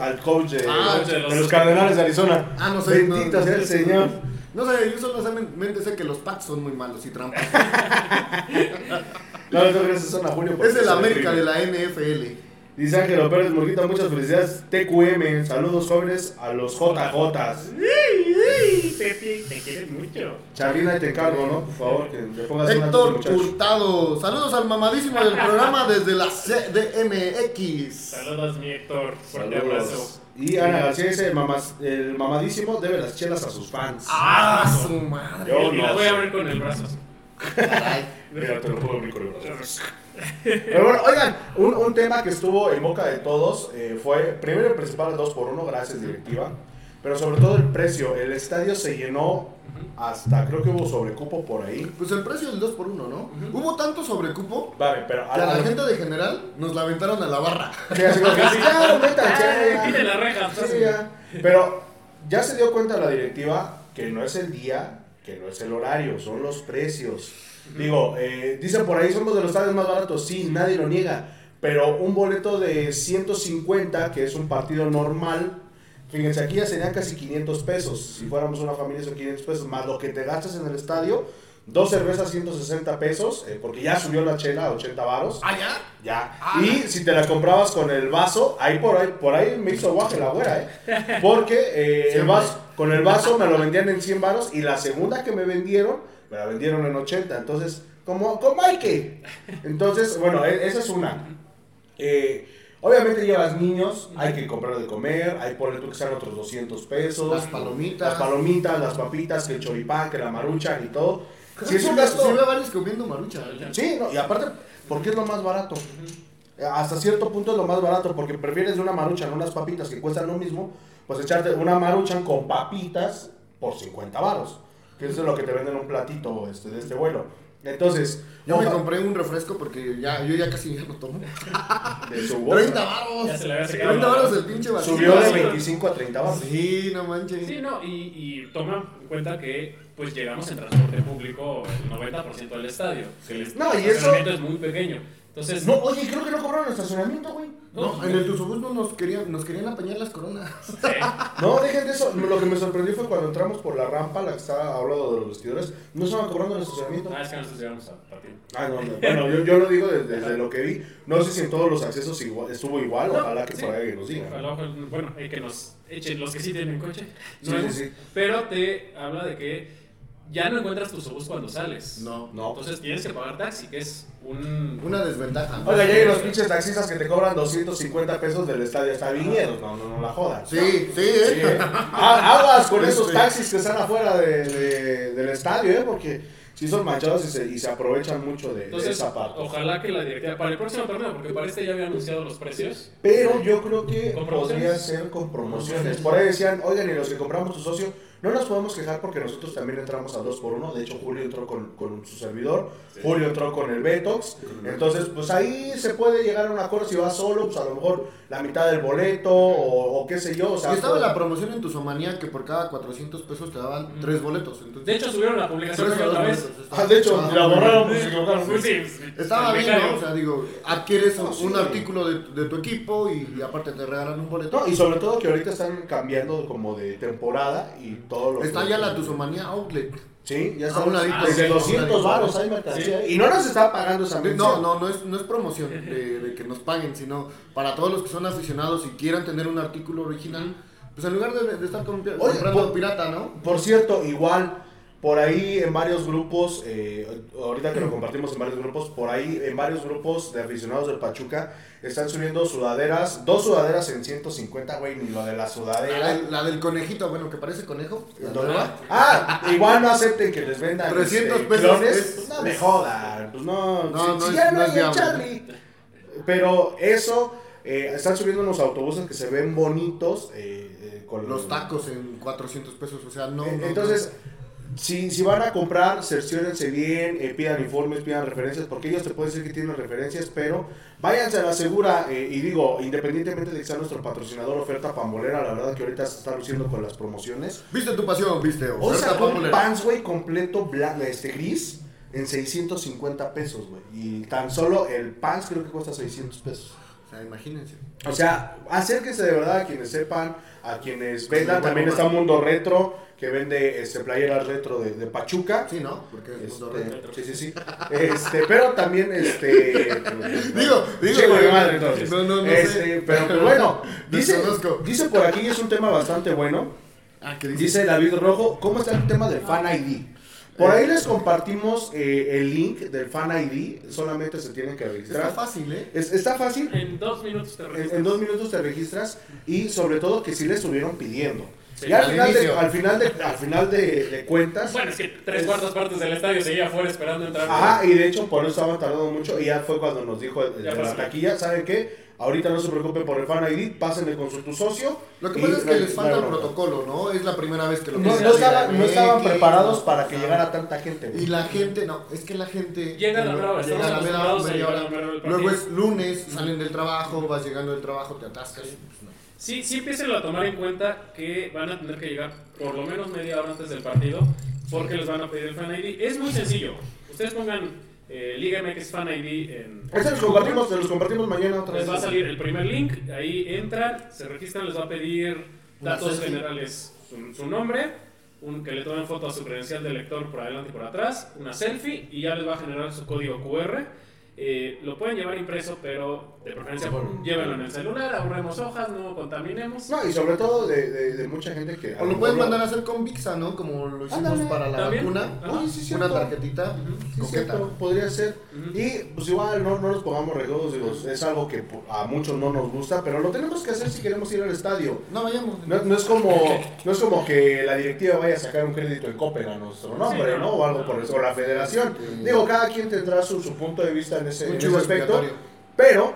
al coach de, Ah, de los Cardenales de Arizona. Ah, no sé, Bendito no, no sea el señor. No sé, yo solamente sé que los Pats son muy malos y trampas. No, no, gracias a Julio. porque es el América de la NFL. Dice Ángelo Pérez Morguita, muchas felicidades. TQM, saludos jóvenes a los JJs. Pepi, te quieres mucho. Charlina, te encargo, ¿no? Por favor, que le pongas una Héctor muchacho. Hurtado. Saludos al mamadísimo del programa desde la CDMX. Saludos, mi Héctor. Fuerte abrazo. Saludos. Y Ana García dice, el, mamas- el mamadísimo debe las chelas a sus fans. ¡Ah, su madre! Yo no voy a abrir con el brazo. Mira, te lo con el brazo. Pero bueno, oigan, un, un tema que estuvo en boca de todos eh, fue, primero el principal el 2x1, gracias directiva, pero sobre todo el precio. El estadio se llenó hasta, creo que hubo sobrecupo por ahí. Pues el precio del 2x1, ¿no? Hubo tanto sobrecupo Vale, pero que a la gente de general nos la aventaron a la barra. Sí, así como que, ya, ya, la reja. Sí, ya. Pero ya se dio cuenta la directiva que no es el día, que no es el horario, son los precios. Digo, eh, dicen por ahí somos de los estadios más baratos, sí, nadie lo niega. Pero un boleto de 150, que es un partido normal, fíjense, aquí ya serían casi 500 pesos. Si fuéramos una familia son 500 pesos, más lo que te gastas en el estadio. Dos cervezas 160 pesos, eh, porque ya subió la chela a 80 varos. ¿Ah, ya? Ya. Ah. y si te la comprabas con el vaso, ahí por ahí, por ahí me hizo guaje la güera, ¿eh? Porque eh, el vaso, con el vaso me lo vendían en 100 varos y la segunda que me vendieron, me la vendieron en 80. Entonces, como, hay que. Entonces, bueno, e- esa es una. Eh, obviamente llevas niños, hay que comprar de comer, hay por tú que sean otros 200 pesos. Las palomitas. Las palomitas, las papitas, que el choripán, que la marucha y todo. Si es un gasto... veo varios comiendo marucha. Sí, no, y aparte, porque es lo más barato. Hasta cierto punto es lo más barato, porque prefieres de una maruchan unas papitas que cuestan lo mismo, pues echarte una maruchan con papitas por 50 varos, que eso es lo que te venden un platito este, de este vuelo. Entonces, Yo me compré un refresco porque ya, yo ya casi ya no tomo. de su bolsa, 30 varos. Ya se le había secado 30 la- varos el pinche vacío. subió de Sí. 25 a 30 varos. Sí, no manches. Sí, no, y, y toma en cuenta que pues llegamos en transporte público el 90% del estadio. Que el No, y eso- estacionamiento es muy pequeño. Entonces, No, oye, creo que no cobraron estacionamiento, güey. No, en el Tuzobús no nos querían, nos querían apañar las coronas. sí. No, dejen de eso. Lo que me sorprendió fue cuando entramos por la rampa, la que estaba hablando de los vestidores, no estaban cobrando el estacionamiento. Ah, es que nosotros llegamos a partir. Ah, no, no. Bueno, yo, yo lo digo desde, desde lo que vi. No sé si en todos los accesos igual- estuvo igual. No, Ojalá que sí. por ahí nos digan. Bueno, hay que nos echen los que sí tienen coche. Sí, nuevos, sí, sí. Pero te habla de que ya no encuentras tu autobús cuando sales. No. No. Entonces tienes que pagar taxi, que es un... Una desventaja. Oiga, ya hay los pinches taxistas que te cobran 250 pesos del estadio hasta Viñedos. No, no, no la jodas. Sí, sí, Sí, ¿eh? ¿eh? Ah, Aguas con esos taxis que están afuera de- de- del estadio, ¿eh? Porque sí son manchados y se, y se aprovechan mucho de, de Entonces, esa parte. ojalá que la directiva, para el próximo torneo, porque para este ya había anunciado los precios. Pero yo creo que ¿Con podría ser con promociones. Por ahí decían, oigan, y los que compramos tu socio, no nos podemos quejar porque nosotros también entramos a 2x1. De hecho, Julio entró con, con su servidor, Julio entró con el Betox. Entonces, pues ahí se puede llegar a un acuerdo si vas solo, pues a lo mejor la mitad del boleto o, o qué sé yo. O sea, Y estaba la promoción en Tuzomanía que por cada 400 pesos te daban tres boletos. Entonces, De hecho, subieron la publicación otra vez. boletos. Ah, de hecho, la borraron, se equivocaron. Sí, Estaba bien. ¿no? O sea, digo, adquieres un, No, sí. un artículo de, de tu equipo y, y aparte te regalan un boleto. No, y sobre todo que ahorita están cambiando como de temporada y todo lo Está que- ya la Tuzomanía Outlet. Sí, ya A está un ladito. Ah, Desde sí, 200 varos hay mercancía. Y no nos está pagando esa mención. No, no, no es, no es promoción de, de que nos paguen, sino para todos los que son aficionados y quieran tener un artículo original, pues en lugar de, de estar comprando pirata, ¿no? Por cierto, igual, por ahí en varios grupos, eh, ahorita que lo compartimos en varios grupos, por ahí en varios grupos de aficionados del Pachuca están subiendo sudaderas, dos sudaderas en 150, güey, ni lo de la sudadera. la del conejito, bueno, que parece conejo. la. Ah, igual no acepten que les vendan 300 este, pesos clones. es- Pues no me jodan, pues no, No, si, no si ya no hay. Charlie. Pero eso, eh, están subiendo unos autobuses que se ven bonitos. eh, eh, con Los tacos en 400 pesos, o sea, no. Eh, no, Entonces, si, si van a comprar, cerciórense bien, eh, pidan informes, pidan referencias, porque ellos te pueden decir que tienen referencias, pero váyanse a la segura. eh, y digo, independientemente de que sea nuestro patrocinador, oferta pambolera, la verdad que ahorita se está luciendo con las promociones. ¿Viste tu pasión? ¿Viste? Hoy sacó un pants, güey, completo blanco, este gris, en 650 pesos, güey. Y tan solo el pants creo que cuesta 600 pesos. Sea, imagínense. O sea, acérquense de verdad a quienes sepan, a quienes vendan. También está Mundo Retro, que vende este, playeras retro de, de Pachuca. Sí, ¿no? Porque es Este, mundo retro. sí, sí, sí. Este, pero también, este... Digo, digo, de madre, entonces. no, no, no Este, sé. Pero pues, bueno, dice, dice por aquí, es un tema bastante bueno. Ah, ¿qué dice? Dice David Rojo, ¿cómo está el tema del Fan ID? Por ahí les compartimos eh, el link del Fan ID, solamente se tienen que Está registrar. fácil, ¿eh? Es- está fácil, En dos minutos te registras. en dos minutos te registras y sobre todo que sí le estuvieron pidiendo. Sí, y al al final, de, al final, de, al final de, de cuentas, Bueno, es que tres cuartas partes del estadio seguía afuera esperando entrar. ajá, y de hecho por eso estaban tardando mucho y ya fue cuando nos dijo el, el Ya de la taquilla, ¿saben qué? Ahorita no se preocupen por el Fan ID, pásenle con su tu socio. Lo que pasa es que les falta el protocolo, ¿no? Es la primera vez que lo No, piden no estaban, no eh, estaban preparados para que llegara tanta gente. Y la gente, no, es que la gente. Llega a la mera hora, llega a la mera media hora. Luego es lunes, salen del trabajo, vas llegando del trabajo, te atascas. pues no. Sí, sí empiecen a tomar en cuenta que van a tener que llegar por lo menos media hora antes del partido porque les van a pedir el Fan ID. Es muy sencillo. Ustedes pongan eh, Liga MX Fan ID en... Este los compartimos, se los compartimos mañana otra vez. Les va a salir el primer link, ahí entran, se registran, les va a pedir datos generales, su, su nombre, un, que le tomen foto a su credencial de lector por adelante y por atrás, una selfie y ya les va a generar su código QR. Eh, lo pueden llevar impreso, pero de preferencia llévenlo en el celular, ahorremos hojas, no contaminemos. No, y sobre todo de, de, de mucha gente que... O lo pueden mandar a hacer con Vixa, ¿no? Como lo hicimos Ándale, para la también. vacuna. Oye, sí, Una tarjetita Sí, coqueta. cierto, podría ser. Y pues igual no, no nos pongamos regodos, digo, es algo que a muchos no nos gusta, pero lo tenemos que hacer si queremos ir al estadio. No vayamos. No, no es como no es como que la directiva vaya a sacar un crédito en Copen a nuestro nombre, Sí, no. ¿no? O algo por eso, o la federación. Sí. Digo, cada quien tendrá su, su punto de vista en ese, en ese aspecto, pero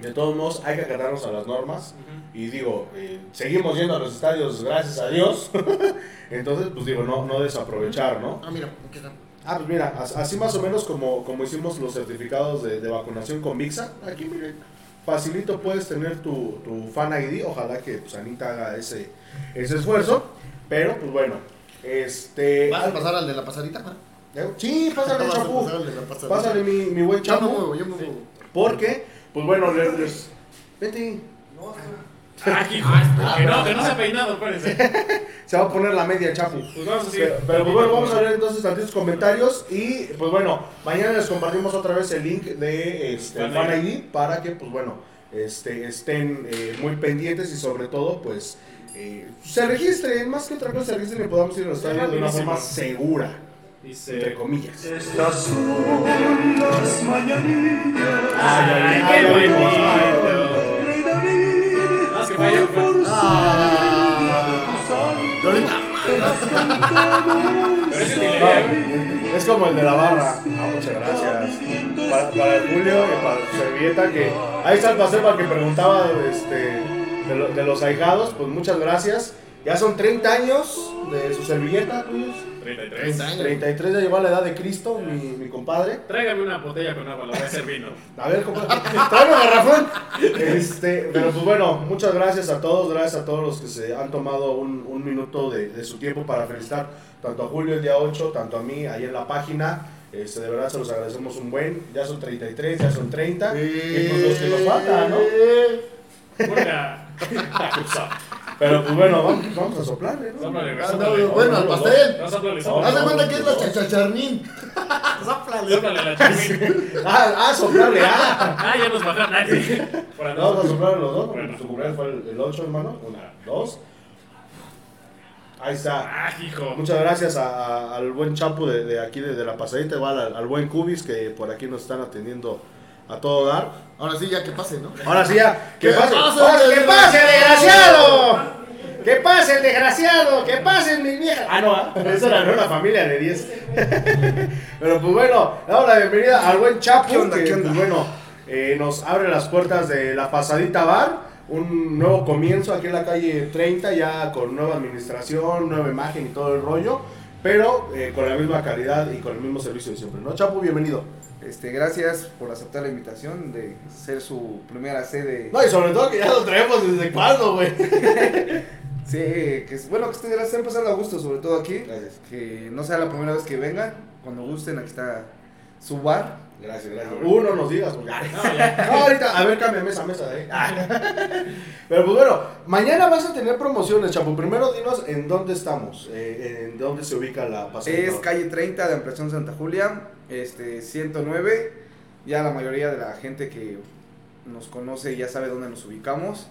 de todos modos hay que acatarnos a las normas. Ujú. Y digo, eh, seguimos yendo a los estadios, gracias a Dios. Entonces, pues digo, no, no desaprovechar, ¿no? Ah, mira, aquí está. Ah, pues mira, as- así más o menos como, como hicimos los certificados de, de vacunación con VIXA. Aquí, miren, facilito puedes tener tu, tu fan ID. Ojalá que pues, Anita haga ese, ese esfuerzo. Pero, pues bueno, este... ¿Vas a pasar al de la pasadita? ¿Eh? Sí, pásale, chapu. Pásale mi, mi buen me chapu. muevo, ya me muevo. Porque, pues bueno, les... les- Vete. Ah, hijo, que no, que no se ha peinado, espérense. Se va a poner la media, chapu. Pues vamos a seguir. Pero, pero, pues bueno, vamos a ver entonces tantos comentarios y pues bueno, mañana les compartimos otra vez el link de este, Fan Fan ID. Para que pues bueno, este, estén eh, muy pendientes y sobre todo pues eh, se registren, más que otra cosa se registren y podamos ir a los estadios de una forma segura, entre Dice... comillas. Estas son las mañanitas. ¡Ay, ay, qué ay, bonito! Rey David, Más que vaya, pues. Lorena. Pero ese tiene idea. Es como el de la barra. Ah, muchas gracias. Para, para el Julio y para su servilleta que ahí está el paseo para que preguntaba este, de, lo- de los ahijados, pues muchas gracias. Ya son 30 años de su servilleta, tuyos. 33. 30 años. 33 ya llegó a la edad de Cristo, mi, mi compadre. Tráigame una botella con agua, la voy a hacer vino. A ver, compadre, tráeme un garrafón. Este, pero pues bueno, muchas gracias a todos, gracias a todos los que se han tomado un, un minuto de, de su tiempo para felicitar tanto a Julio el día 8, tanto a mí ahí en la página. Este, de verdad se los agradecemos un buen. Ya son 33, ya son 30. Y pues los que nos faltan, ¿no? Una. Pero pues bueno, vamos, vamos a soplarle, ¿no? Sóplale, Ah, sóplale. no, Bueno, al pastel. No, sóplale, No, sóplale. Haz de no, cuenta que es no, la no. chachacharnín. Sóplale la chimín. Ah, ah, soplarle, ah. Ah, ya nos bajaron. Ay, sí. Por Vamos a soplar los dos, porque su cumpleaños fue el, el 8, hermano. Una, dos. Ahí está. Ah, hijo. Muchas gracias a- a- al buen Chapu de, de aquí, de, de la pasadita, igual al, al buen Cubis, que por aquí nos están atendiendo a todo dar. Ahora sí, ya que pase, ¿no? Ahora sí ya, ¡que ¡Que pase! pase, ¡Ahora, ¡Que pase, desgraciado! desgraciado! ¡Que pase el desgraciado! ¡Que pase mi vieja! Ah, no, esa era una familia de 10. Pero pues bueno, damos la bienvenida al buen Chapu, ¿Qué onda, que qué onda? pues, bueno, eh, nos abre las puertas de la pasadita bar. Un nuevo comienzo aquí en la calle 30, ya con nueva administración, nueva imagen y todo el rollo. Pero eh, con la misma calidad y con el mismo servicio de siempre, ¿no? Chapu, bienvenido. Este, gracias por aceptar la invitación de ser su primera sede. No, y sobre todo que ya lo traemos desde cuándo, güey. Sí, que es bueno que ustedes la estén pasando a gusto, sobre todo aquí. Gracias. Que no sea la primera vez que vengan. Cuando gusten, aquí está su bar. Gracias, gracias. Uno nos digas. pues. No, ahorita, a ver, esa mesa de ahí. Pero pues bueno, mañana vas a tener promociones, Chapo. Primero dinos en dónde estamos, eh, en dónde se ubica la pasada. Es calle 30 de Ampliación Santa Julia, este 109. Ya la mayoría de la gente que nos conoce ya sabe dónde nos ubicamos.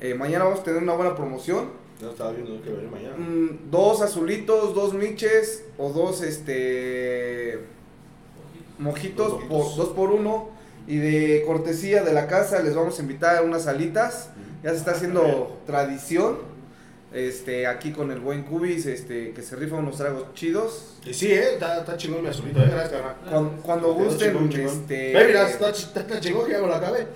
Eh, mañana vamos a tener una buena promoción. No estaba viendo que mañana. Mm, dos azulitos, dos miches o dos este mojitos, Dos por, dos por uno. Y de cortesía de la casa les vamos a invitar a unas alitas. Ya se está haciendo tradición. Este, aquí con el buen Cubis, este, que se rifa unos tragos chidos. Y sí, eh, está, está chingón mi azulito, eh. Gracias, carnal. Cuando, gusten, chingón, chingón. este, Ve, mira, está, ch- está, está chingón que ya me lo acabé.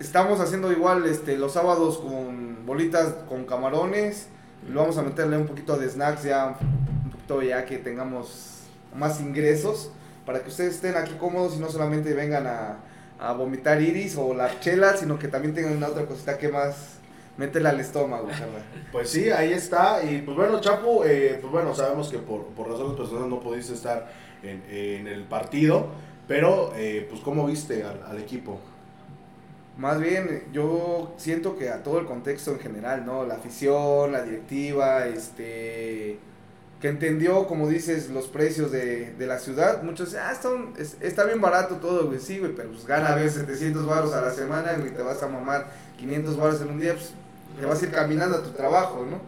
estamos haciendo igual este, los sábados con bolitas con camarones. Lo vamos a meterle un poquito de snacks ya, un poquito ya que tengamos más ingresos. Para que ustedes estén aquí cómodos y no solamente vengan a, a vomitar iris o la chela, sino que también tengan una otra cosita que más meterle al estómago, carnal. Pues sí, ahí está. Y pues bueno, Chapo, eh, pues bueno, sabemos que por, por razones personales no pudiste estar en, en el partido. Pero, eh, pues, ¿cómo viste al, al equipo? Más bien, yo siento que a todo el contexto en general, ¿no? La afición, la directiva, este... Que entendió, como dices, los precios de, de la ciudad. Muchos dicen, ah, está, un- es- está bien barato todo, güey. Sí, güey, pero pues gana a veces 700 baros a la semana y te vas a mamar 500 baros en un día, pues te vas a ir caminando a tu trabajo, ¿no?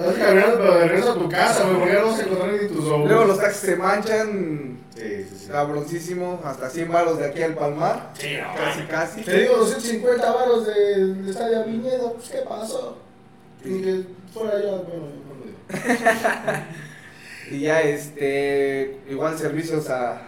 Estás caminando, pero de regreso a tu casa, güey, porque no vas a encontrar ni tus ojos. Luego los taxis se manchan, Sí, sí, sí. cabroncísimo, hasta 100 baros de aquí al Palmar. Casi, casi. Te digo, 250 varos del estadio Viñedo, pues, ¿qué pasó? Ni que fuera yo, bueno, yo no lo digo. Y ya, este, igual servicios a,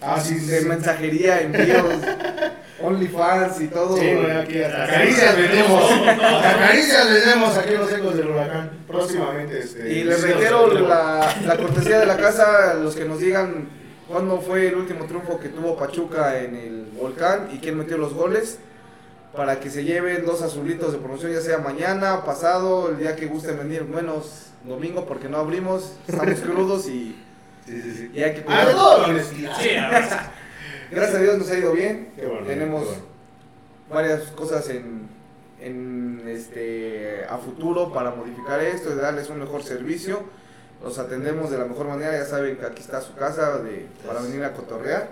Ah, sí, sí, de sí. mensajería, envíos, OnlyFans y todo. Sí, güey, aquí hasta caricias vendemos. Hasta caricias vendemos aquí en los ecos del huracán. Próximamente, este. Y les reitero la, la cortesía de la casa, los que nos digan cuándo fue el último triunfo que tuvo Pachuca en el volcán y quién metió los goles, para que se lleven dos azulitos de promoción, ya sea mañana, pasado, el día que gusten venir, menos domingo porque no abrimos, estamos crudos y, Sí, sí, sí. y hay que cuidar. Gracias a Dios nos ha ido bien. Bueno, Tenemos bueno. varias cosas en, en este a futuro para modificar esto y darles un mejor servicio. Los atendemos de la mejor manera, ya saben que aquí está su casa de, para venir a cotorrear.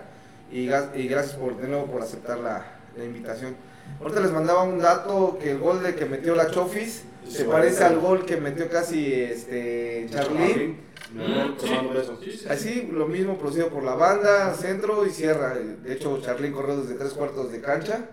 Y, gracias por, de nuevo por aceptar la, la invitación. Ahorita les mandaba un dato que el gol de que metió la Chofis se parece al gol que metió casi este Charlín. Besos. Así, lo mismo producido por la banda, centro y cierra. De hecho, Charlín corrió desde tres cuartos de cancha.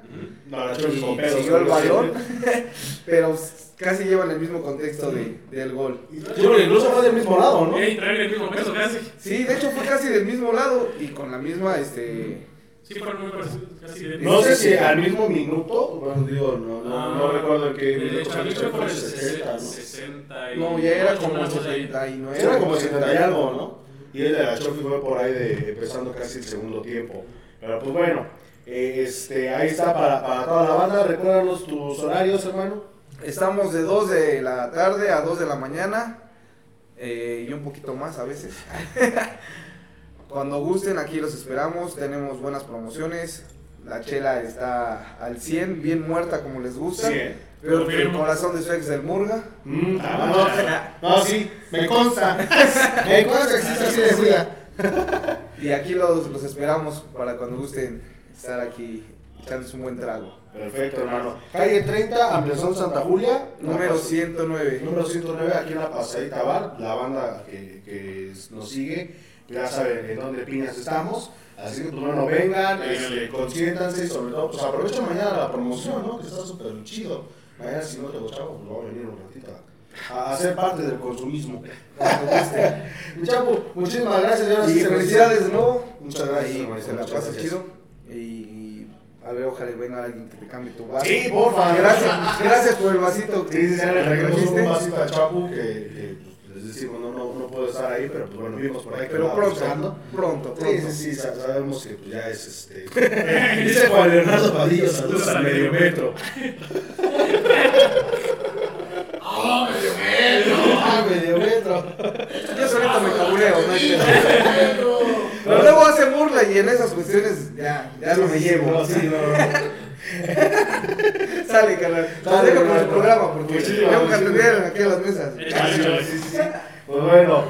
No, la Y siguió el balón, pero casi llevan el mismo contexto de, del gol. Incluso fue del mismo lado, ¿no? Ey, traen el mismo peso casi. Sí, de hecho fue casi del mismo lado y con la misma, este... Sí, fueron muy parecidos, casi de No sé si al mismo minuto, bueno, digo, no, no, no Ah, recuerdo en qué El de minuto. Charlie fue por el 60, ¿no? 60 y No, ya era como una el cosa ahí. 79. Era como 70 y algo, ¿no? Y el de la Chofi fue por ahí de empezando casi el segundo tiempo. Pero pues bueno, eh, este, ahí está para, para toda la banda. Recuérdanos tus horarios, hermano. Estamos de 2 de la tarde a 2 de la mañana eh, y un poquito más a veces. Cuando gusten, aquí los esperamos. Tenemos buenas promociones. La chela está al 100, bien muerta como les gusta. Sí, ¿eh? Pero el corazón de su ex del Murga. Mm, ah, no, no, sí, me consta. Me consta que existe así de fría. Y aquí los, los esperamos para cuando gusten estar aquí echándose un buen trago. Perfecto, hermano. Calle 30, Ampliación Santa Julia. Número 109. Número 109 aquí en la Pasadita Bar, la banda que, que nos sigue, ya saben en dónde piñas estamos. Así que pues bueno, vengan, este, consiéntanse y sobre todo, pues aprovechen mañana la promoción, ¿no? Que está súper chido. Mañana si no te gustaba, pues vamos a venir un ratito a, a hacer parte del consumismo. Mi Chapo, muchísimas gracias. sí Y felicidades nuevo. Muchas gracias, Y hermanito, se la pasa chido. Y a ver, ojalá venga alguien que te cambie tu vaso. Sí, porfa. Gracias, gracias por el vasito. Sí, sí, sí, le un vasito a Chapu que, que, decimos, no, no, no puedo estar ahí, pero pues bueno, vimos por ahí que Pero pronto, buscando. pronto, Sí, pronto. sí, sí, sa- sabemos que pues, ya es este. Dice Juan Leonardo Padillo, saludos al medio metro. ¡Ah, medio metro! ¡Ah, medio metro! Yo solito me cabuleo, no hay pedo. Pero luego hace burla y en esas cuestiones ya, ya no me llevo. No, sí, no. Sale, carnal. Te dejo con su programa porque tengo atender aquí a las mesas. Échale, Sí, sí, sí. Pues bueno,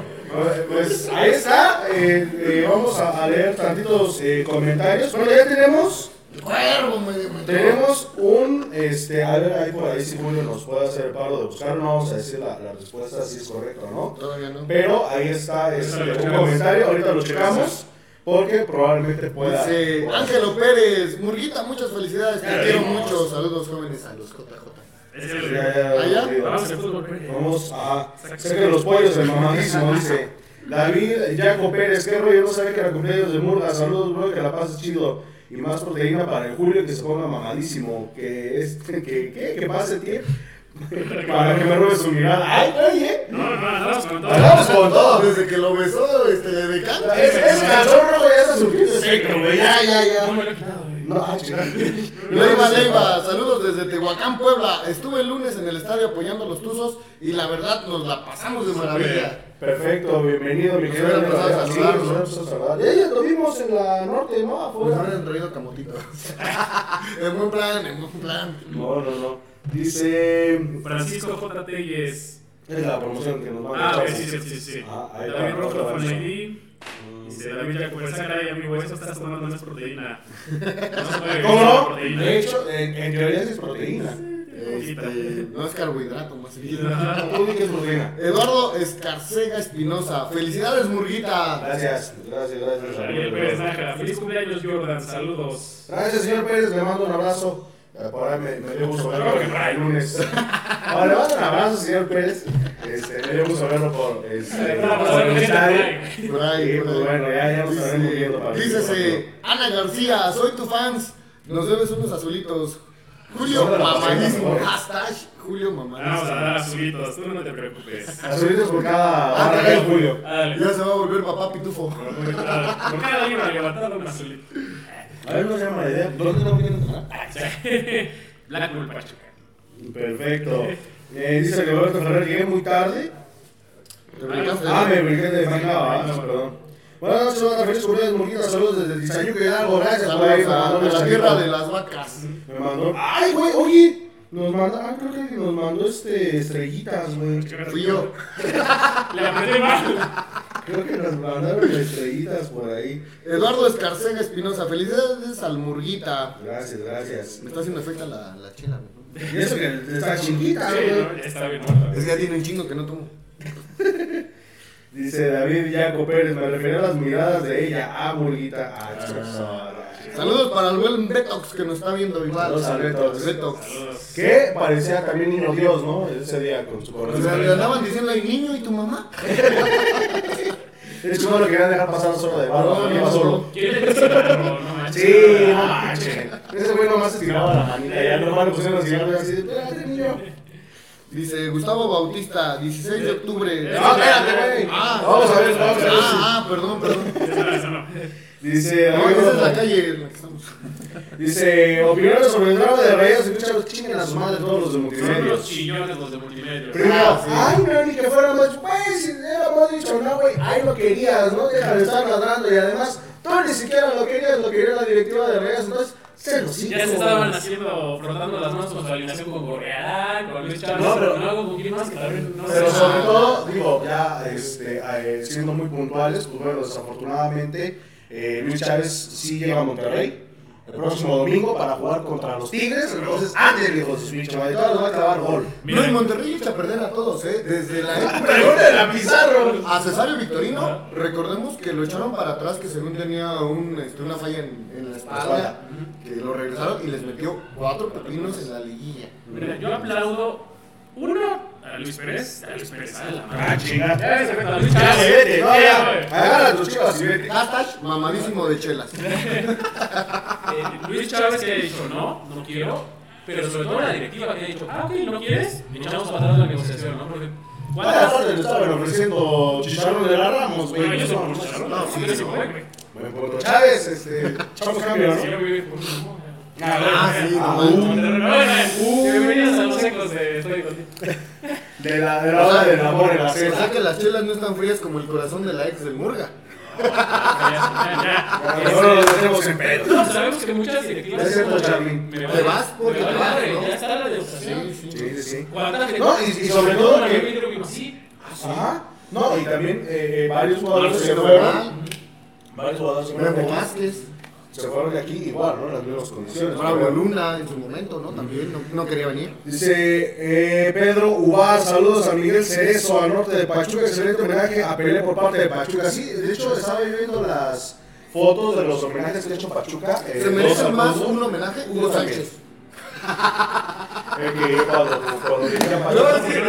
pues ahí está. eh, eh, vamos a, leer tantitos eh, comentarios. Bueno, ya tenemos. Cuervo, me, me- Tenemos un, este, a ver, ahí por ahí si Julio nos puede hacer el paro de buscar, no vamos a decir la, la respuesta si es correcta o no, Todavía no. pero ahí está este, un comentario, ahorita lo checamos, porque probablemente pueda... Dice Ángelo Pérez, Murguita, muchas felicidades, te quiero mucho. Saludos jóvenes. A los JJ. Es el- ¿Allá? Vamos a sacar los pollos del mamadísimo, dice David Jaco Pérez, qué rollo, no sabía que era cumpleaños de Murga, saludos, bro, que la pases chido. Y más proteína para el Julio que se ponga mamadísimo, que es, que, que, que pase, tío, para que me robe su mirada. Ay, güey, eh. No, no, andamos con todo. Hablamos con todo. Desde que lo besó, este, de canta. Es, es calor rojo, ya está surgiendo efecto, güey, ya, ya, ya. No güey. Ah. Leiva Leiva, saludos desde Tehuacán, Puebla. Estuve el lunes en el estadio apoyando a los Tuzos y la verdad nos la pasamos de maravilla. Perfecto, bienvenido, mi Nos querido. Sí, nos. Ya, ya lo vimos en la norte, ¿no? Afuera. no han traído camotitos. en buen plan, en buen plan. No, no, no. Dice. Francisco J. Telles. Es la promoción que nos manda. Ah, ok, sí, sí, sí, sí. Ah, ahí David Rojo. ID. Dice David Jaco, pues caray, amigo, eso estás tomando no es proteína. No se puede ¿Cómo no? De hecho, en, en teoría sí es proteína. Este, no es carbohidrato, más bien. Eduardo Escarcega Espinosa, felicidades Murguita. Gracias, gracias, gracias. Daniel Pérez feliz cumpleaños Jordan, saludos. Gracias, señor Pérez. Le mando un abrazo. Eh, Por ahí me, me dio gusto verlo Claro que no. el lunes. Ahora, le mando un abrazo, señor Pérez. Este, me dio gusto verlo por, este, por el tal. Por ahí, por pues ahí. bueno, ya, ya nos estaremos viendo para Dícese, Ana García, soy tu fans. Nos debes unos azulitos. Julio ¿no? Hashtag Julio Vamos a dar azulitos, tú no te preocupes. Azulitos por cada Ah, barra de Julio. Ya se va a volver papá pitufo. Por cada libro levantado un azulito. A ver, no se llama la idea. ¿Dónde no vienen? Blackpool Pachuca. Perfecto. Eh, dice Roberto Ferrer, llegué muy tarde. ¿Te brincaste? Ah, me brinqué de Mancaba, ah, perdón. Buenas noches, banda, feliz cumpleaños, Murguita, saludos desde Tizayuca Hidalgo, gracias por ahí, de la tierra de las vacas. Me mandó, ay, güey, oye, nos mandó, ah, creo que nos mandó este, estrellitas, güey. Fui yo. Le apreté mal. Creo que nos mandaron estrellitas por ahí. Eduardo Escarcega Espinosa, felicidades al Murguita. Gracias, gracias. Me está haciendo efecto la, la chela. ¿no? Y eso que está chiquita, Sí, güey. no, ya está bien muerto. Es que ya tiene un chingo que no tomo. Dice David Yaco Pérez, me refería a las miradas de ella, ah, Murguita, ah. Saludos para el buen Betox que nos está viendo igual. Saludos a Betox. Que parecía también niño Dios, ¿no? Ese día con su corazón. sea, le andaban diciendo al niño y tu mamá. Es que no lo querían dejar pasar solo de barba, No, no, iba no, solo. Sí, no manches. Ese güey nomás estiraba la manita ya nomás le pusieron los cigarros y así espérate, niño. Dice Gustavo Bautista, 16 de octubre. No, espérate, güey. Ah, Vamos a ver, vamos a ver. Ah, ah, perdón, perdón. No, no. Dice, No, esa es la calle en la que estamos. dice, opiniones sobre el drama de Reyes, escucha los chinguen a su madre todos los de Son los multimedia. chillones los de multimedia. Primero, Ah, sí. ay, no, ni que fuera más, güey, si era más dicho, no, güey, ahí lo querías, no deja de estar ladrando y además, tú ni siquiera lo querías, lo quería la directiva de Reyes, entonces, se lo sigo. Ya se estaban haciendo, frotando las manos con su alineación con Correa, con Luis Chávez, No, pero- con algo con más que también no Pero sobre todo, digo, ya este, eh, siendo muy puntuales, pues bueno, desafortunadamente, eh, Luis Chávez sí llega a Monterrey el próximo domingo para jugar contra los Tigres, entonces, antes, hijo de su pinche madre, todos va a clavar gol. No, en Monterrey echa a perder a todos, ¿eh? Desde la época Pregúntale a Pizarro. a Cesario Victorino, recordemos que lo echaron para atrás, que según tenía un, este, una falla en, en la espalda, que lo regresaron y les metió cuatro pepinos en la liguilla. Mira, yo aplaudo, uno, a Luis Pérez, a Luis Pérez, a la madre. Ah, chingada. Ya a Luis Ya, Chávez. vete, no. Agarra tus chivas y vete. Hashtag mamadísimo de chelas. Eh, Luis Chávez que ha dicho no, no quiero, pero sobre todo la directiva que ha dicho, ah, ok, no quieres, echamos para atrás la negociación, ¿no? Porque, ¿cuántas? aparte le estaban ofreciendo chicharrón de la Ramos, güey. Bueno, yo soy No, por no, Chicharrón, no, no, sí, sí, güey. güey. Buen punto. Chávez, este, echamos cambio, ¿no? no, Ah, sí, Ah, no. Uh, Bienvenidos a los ecos de Estoy contigo. De la, de la hora del amor en la O sea cena. que las chelas no están frías como el corazón de la ex del Murga. Ya, ya, Ahora lo tenemos en pedo. No, sabemos que muchas directivas. Es cierto, me Te vas porque te vas. Ya está la degustación. Sí, sí. Sí. No, y- sobre todo que- así. Ajá. No, y también eh, varios jugadores se fueron. Varios jugadores se fueron. Vázquez, Se fueron de aquí igual, ¿no? Las mismas condiciones. Braulio Luna en su momento, ¿no? También no, no quería venir. Dice eh, Pedro Ubar, saludos a Miguel Cerezo, al norte de Pachuca, excelente homenaje a Pelé por parte de Pachuca. Sí, de hecho estaba viendo las fotos de los homenajes que ha hecho Pachuca. eh, Se merece más un homenaje Hugo Sánchez. Eh, que cuando, cuando No, es que,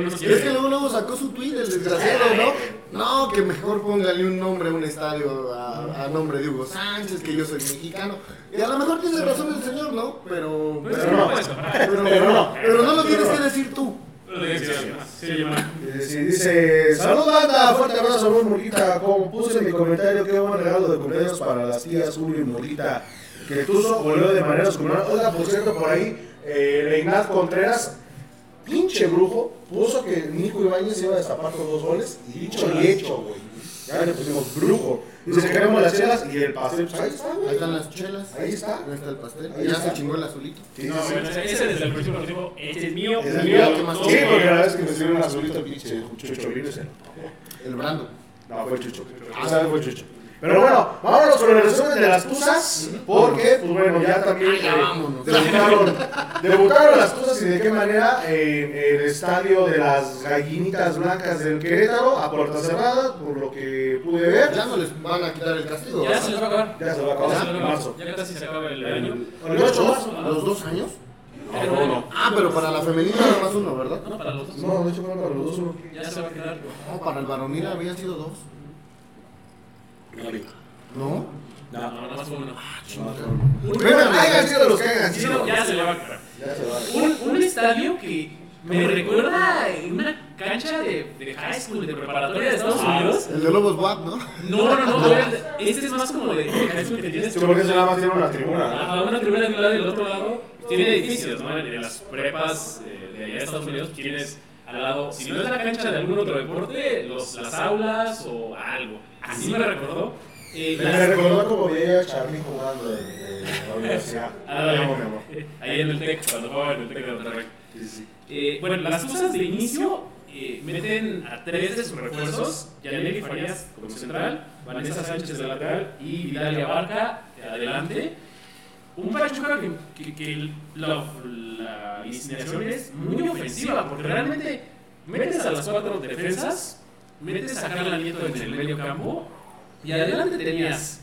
no es es que luego, luego sacó su tweet, el desgraciado, ¿no? No, que mejor póngale un nombre a un estadio a, a nombre de Hugo Sánchez, que yo soy mexicano. Y a lo mejor tiene razón el señor, ¿no? Pero, Pues, pero, no pero, pero no. pero no lo tienes que decir tú. Sí. Eh, sí, dice, salud banda, fuerte abrazo a Murita, como puse en mi comentario, qué buen regalo de cumpleaños para las tías Julio y Murita, que Tuzo volvió de manera descomunal. Oiga, por cierto, por ahí, eh, Contreras, pinche brujo, puso que Nico Ibáñez iba a destapar con dos goles, y dicho y hecho, güey. Ya le pusimos brujo. Que queremos las chelas y el pastel, pues ahí está, Ahí están las chelas. Ahí está. Ahí está el pastel. Ahí Y ya está. se chingó el azulito. Sí, No, sí, sí. bueno, ese ese desde el principio este es mío. Es el mío, mío. ¿qué más Sí, porque la vez que me hicieron un azulito, pinche Chucho vino se El Brando. No, fue Chucho. Vez fue Chucho. Pero bueno, vámonos con el resumen de las Tuzas, porque, pues bueno, ya también Ya eh, vámonos. debutaron, debutaron las Tuzas y de qué manera en el estadio de las gallinitas blancas del Querétaro, a puerta cerrada, por lo que pude ver. Ya no les van a quitar el castigo. Ya ¿verdad? se les va a acabar. Ya se va a Ya se les va a acabar en marzo. Ya casi se acaba el año. El 8 de marzo. ¿A los dos años? Ah, pero para la femenina nada más uno, ¿verdad? no, para los dos. No, de hecho, para los dos uno. Ya se va a quedar. No, para el varonil habían sido dos. ¿No? No, no, no más uno. Bueno, hayan sido los que sido. no, ya se le va a acabar. Ya se va. Un, un estadio que me recuerda en una cancha de, de high school, de preparatoria de Estados Unidos. El de Lobos WAP, ¿no? No, no, no, este es más como de, de high school que tienes. Sí, porque ese nada más tiene una tribuna. ¿no? Ajá, una tribuna de un lado y del otro lado tiene edificios, ¿no? En las prepas eh, de allá de Estados Unidos tienes al lado, si no es la cancha de algún otro deporte, los, las aulas o algo. Así me recordó. Eh, Me las- recordó como veía a Charlie jugando en, en la universidad. Ah. Ahí en el TEC, cuando jugaba en el TEC de Monterrey. Eh, bueno, las cosas de inicio eh, meten a tres de sus refuerzos: Yaneli Farías como central, Vanessa Sánchez de lateral y Vidal Abarca adelante. Un Pachuca que, que, que la, la alineación es muy ofensiva, porque realmente metes a las cuatro defensas, metes a Carla Nieto en el medio campo y adelante tenías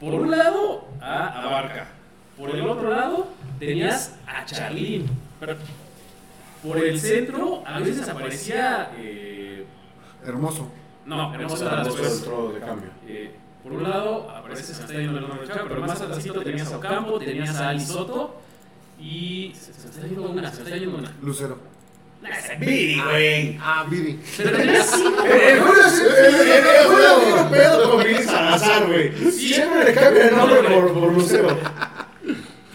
por un lado a Abarca, por el otro lado tenías a Charlín, por el centro a veces aparecía. eh, Hermoso. no, hermoso era después. de cambio. Eh, por un lado aparece, se me está yendo el nombre de Chava, pero más atrásito tenías a Ocampo, tenías a Ali Soto y. Se, se me está yendo una, se me está yendo una. Lucero. Viri, güey. Ah, Viri. Pero tenías cinco. El Julio tiene un pedo con Viri Salazar, güey. Siempre le cambia el nombre por, por Lucero.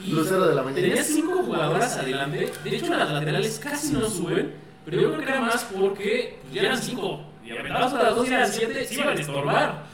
Lucero de la mañana. Tenías cinco jugadoras adelante. De hecho, las laterales casi no suben. Pero yo creo que era más porque ya eran cinco. Y aventabas a las dos y eran siete. Sí iban a estorbar.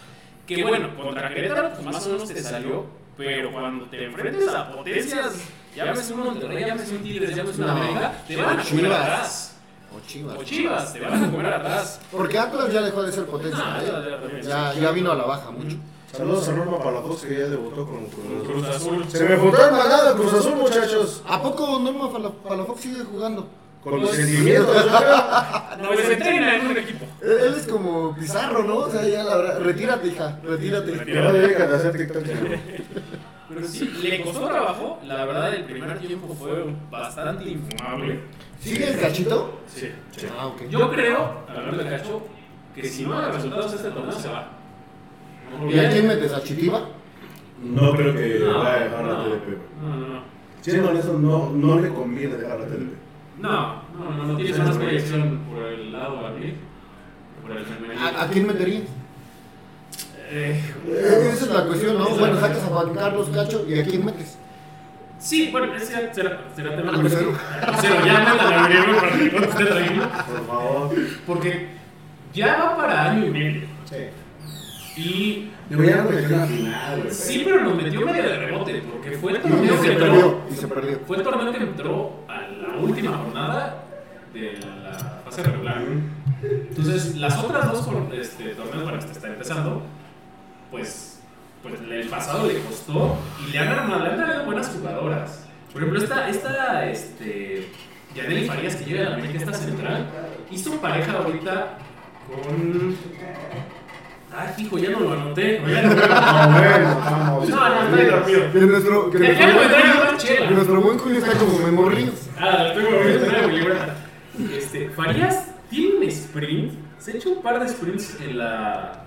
Que bueno, contra Querétaro, pues más o menos te salió. Pero cuando te enfrentes a potencias, llámese un Monterrey, llámese un Tigres, llámese una. América, te van a comer Chivas. atrás. O Chivas. O Chivas, te van a comer atrás. Porque Atlas ya dejó de ser potencia. No, ¿eh? ya, ya, vino a la baja mucho. Saludos a Norma Palafox que ya debutó con Cruz Azul. Cruz Azul. Se me juntó el mandado de Cruz Azul, muchachos. ¿A poco Norma Pala- Palafox sigue jugando? Con los sentimientos. No, se entrena en un equipo. Él, él es como Pizarro, ¿no? O sea, ya la verdad. Retírate, hija. Retírate. No dedican a hacer TikTok. Pero sí, le costó trabajo. La verdad, el primer tiempo fue bastante infumable. ¿Sigue el cachito? Sí. Ah, ok. Yo creo, hablando de Cacho, que si no da resultados este torneo se va. ¿Y a quién metes? ¿A Chitiba? No creo que No, vaya a dejar la no, TDP. no, no, no. Siendo honesto, no, no le conviene dejar la TDP. No, no, no, no tienes más proyección por el lado varonil por el femenino. ¿A, a quién meterías? Eh, Esa es la cuestión, ¿no? Bueno, sacas a Juan Carlos Cacho y a quién metes. sí, bueno, ese será, será, tema A Lucero. Lucero, ya mandan a Guerrero para que conteste tranquilo. Por favor. Porque ya va para año y medio. Sí. Y Deberían sí, pero nos metió medio de rebote, porque fue el torneo se que perdió, entró. y se perdió. Fue el torneo que entró a la última jornada de la fase regular. Entonces, las otras dos por- este, torneos para que está empezando, pues, pues el pasado le costó y le han armado, le han traído buenas jugadoras. Por ejemplo, esta, esta este, Yaneli Farías que llega a la América, esta central, hizo pareja ahorita con. Ay, hijo, ya no lo anoté. No, bueno, vamos. no, no, estoy dormido. Que nuestro, que nuestro, que nuestro buen Julio está como memorríos. Ah, la tengo que mi libreta. Este, Farías tiene un sprint, se ha hecho un par de sprints en la.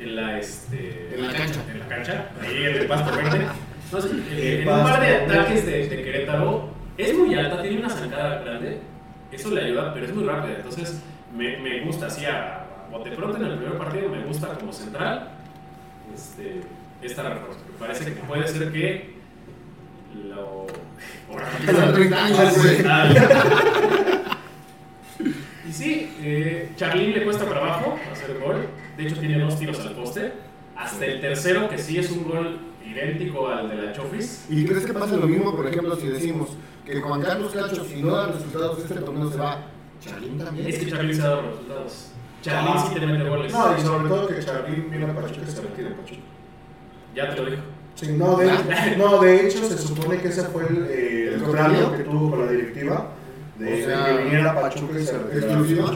En la, este, En la cancha. En la cancha, ahí en el pasto verde. No sé, El en un par de ataques de, de Querétaro, es muy alta, tiene una zancada grande, eso le ayuda, pero es muy rápida. Entonces, me, me gusta así a bote pronto en el primer partido, me gusta como central. Este, esta refuerzo. Me parece que puede ser que lo. Hace 30 años, güey. Y sí, eh, Charlín le cuesta trabajo hacer gol. De hecho, tiene dos tiros al poste. Hasta el tercero, que sí es un gol idéntico al de la Chofis. ¿Y crees que pasa lo mismo, por ejemplo, si decimos que Juan Carlos Cacho, si no da resultados este torneo, se va? Charlín también. Es que Charlín se ha dado resultados. Charlín sí te mete goles. No, y sobre todo que Charlín viene a Pachuca y se retira en Pachuca. Ya te lo dijo. Sí, no, de, no, de hecho se supone que ese fue el, eh, el trato que tuvo con la directiva de, O sea, de que viniera a Pachuca y se retirara. ¿Exclusiva?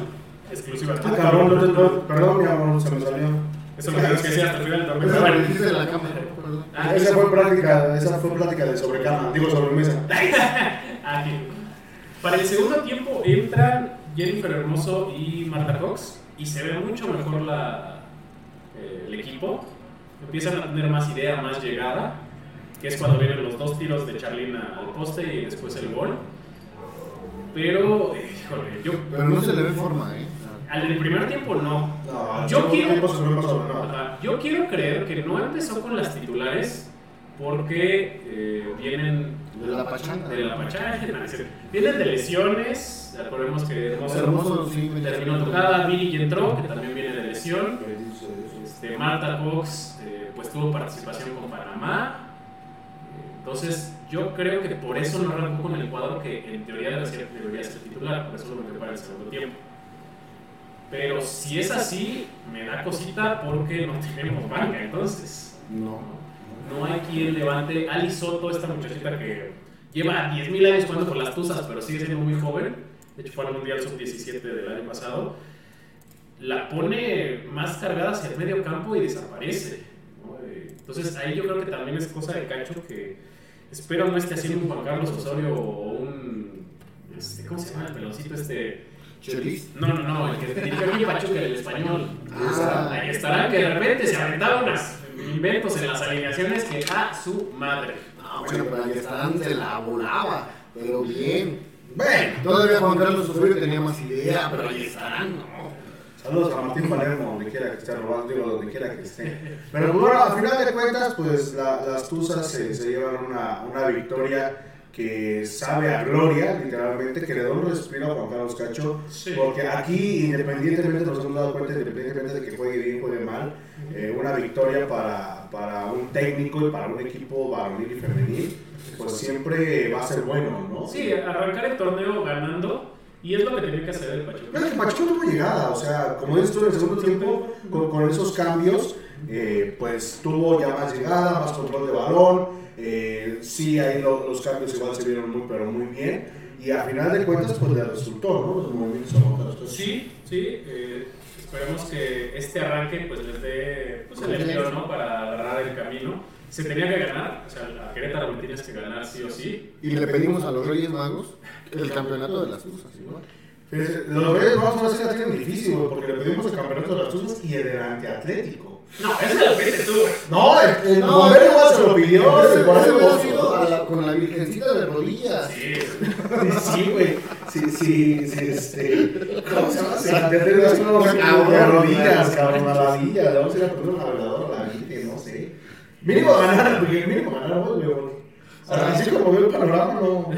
Exclusiva. Ah, cabrón, no te- no, perdón, mi amor, se me salió. Eso lo tienes que decir hasta el final Pero la bueno. dijiste en la cámara, perdón. Ah, esa fue práctica, esa fue plática de sobrecama, digo sobremesa. Ah. Para el segundo tiempo entran Jennifer Hermoso y Marta Cox y se ve mucho mejor la, eh, el equipo. Empiezan a tener más idea, más llegada, que es cuando vienen los dos tiros de Charlina al poste y después el gol. Pero, híjole, yo Pero no se le ve forma, ¿eh? al del primer tiempo no. No, Yo quiero- tiempo no. Yo quiero creer que no empezó con las titulares porque eh, vienen De la pachanga. de la pachanga, vienen de lesiones, recordemos que Hermoso, Hermoso, sí, terminó tocada, Viri entró, que también viene de lesión, este, Marta Cox eh, pues tuvo participación con Panamá, entonces yo creo que por eso no arrancó con el cuadro que en teoría debería ser, debería ser titular, por eso lo metió para el segundo tiempo. Pero si es así, me da cosita porque no tenemos banca, entonces. No. No hay quien levante. Ali Soto, esta muchachita que lleva 10.000 años jugando con las Tuzas, pero sigue siendo muy joven. De hecho, fue al Mundial Sub-17 del año pasado. La pone más cargada hacia el medio campo y desaparece. ¿no? Eh, Entonces, ahí yo creo que también es cosa de Cacho que espero no esté haciendo un Juan Carlos Osorio o un. Este, ¿Cómo se llama el peloncito este? Chelis. No, no, no, el que dirigió Pachuca, el español. Ah. Ahí estará, que de repente se aventaban unos inventos en las alineaciones que a su madre. No, bueno, pero ahí están, se la volaba. Pero bien. Bueno, Todavía Juan Carlos Osorio tenía más idea, pero ahí estarán, ¿no? saludos a Martín Palermo, donde quiera que esté robando, digo, donde quiera que esté. Pero bueno, a final de cuentas, pues la- las Tuzas se, se llevan una, una victoria que sabe a gloria, literalmente, que le da un respiro a Juan Carlos Cacho, Sí. porque aquí, independientemente, nos hemos dado cuenta, independientemente de que juegue bien, juegue mal, eh, una victoria para, para un técnico y para un equipo varonil y femenil, pues siempre va a ser bueno, ¿no? Sí, arrancar el torneo ganando y es lo que tenía que hacer el Pachuca. Pero que Pachuca tuvo llegada, o sea, como dices tú en el segundo tiempo, con, con esos cambios, eh, pues tuvo ya más llegada, más control de balón, eh, sí, ahí lo- los cambios igual se vieron muy, pero muy bien, y a final de cuentas, pues le resultó, ¿no? Los movimientos. Sí, sí, eh, esperemos que este arranque pues les dé pues, el empleo, ¿no? Para agarrar el camino. Se tenía que ganar, o sea, a Querétaro le tienes que ganar sí o sí. Y le pedimos a los Reyes Magos el campeonato de las Tuzas, igual. Fíjense, Los Reyes Magos no se tienen difícil, güey, porque le pedimos el campeonato de las Tuzas y el delante Atlético. No, eso lo pediste tú, güey. No, el, el No, bombero igual se lo pidió, Ese igual- sido a la- con la virgencita de rodillas. Sí, Sí, güey. Sí, sí, sí, este. ¿Cómo se llama? Una Cabrón, de rodillas, cabrón, maravilla. Le vamos a ir a poner una veladora a la Virgen, no sé. Mínimo ganar, porque mínimo ganar vos, güey. Así como veo el panorama, no.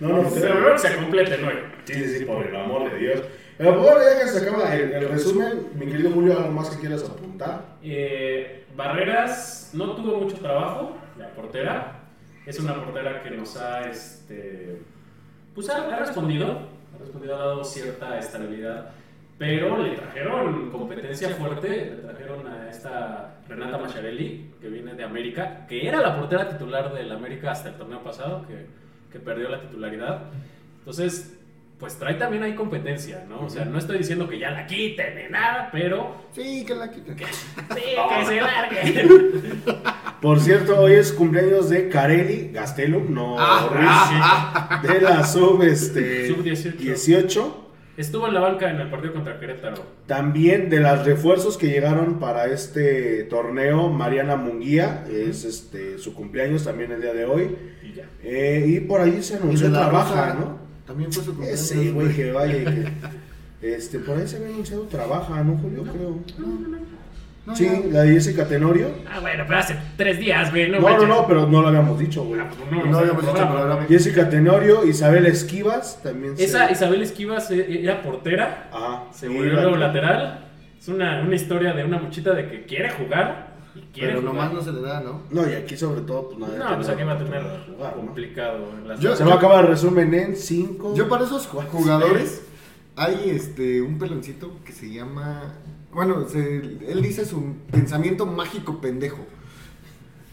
No, no, que se complete, ¿no? Sí, sí, sí, por el amor de Dios. Pero bueno, ya que se acaba el, el resumen, mi querido Julio, ¿algo más que quieras apuntar? Eh, Barreras no tuvo mucho trabajo, la portera. Es una portera que nos ha, este, pues ha, ha respondido, ha respondido, ha dado cierta estabilidad. Pero le trajeron competencia fuerte, le trajeron a esta Renata Macharelli, que viene de América, que era la portera titular del América hasta el torneo pasado, que, que perdió la titularidad. Entonces, pues trae también ahí competencia, ¿no? O sea, no estoy diciendo que ya la quiten ni nada, pero Sí, que la quiten. sí, que se largue. Por cierto, hoy es cumpleaños de Carelli Gastelum, no Ah, Ruiz, de la sub, este, Sub-18. 18. Estuvo en la banca en el partido contra Querétaro. También de los refuerzos que llegaron para este torneo, Mariana Munguía, es este su cumpleaños también el día de hoy. Y ya. Eh, y por ahí se anunció trabaja, Rosa, ¿no? También fue su cumpleaños. Ese güey que vaya y que. Este, por ahí se había anunciado trabaja, ¿no, Julio? Creo. No, Sí, la de Jessica Tenorio. Ah, bueno, pero hace tres días, güey. No, No, no, no, pero no lo habíamos dicho, güey. Ah, pues no, No, o sea, habíamos. Jessica Tenorio, Isabel Esquivas, también se- Esa Isabel Esquivas eh, era portera, Ajá. se volvió luego lateral. Es una, una historia de una muchita de que quiere jugar Pero jugar. nomás no se le da, ¿no? No, y aquí sobre todo, pues no. No, pues aquí va a tener jugar, ¿no? complicado. en las- Yo- Se va a acabar el resumen en 5. Yo para esos jugadores hay este un peloncito que se llama bueno, se- él dice su pensamiento mágico pendejo.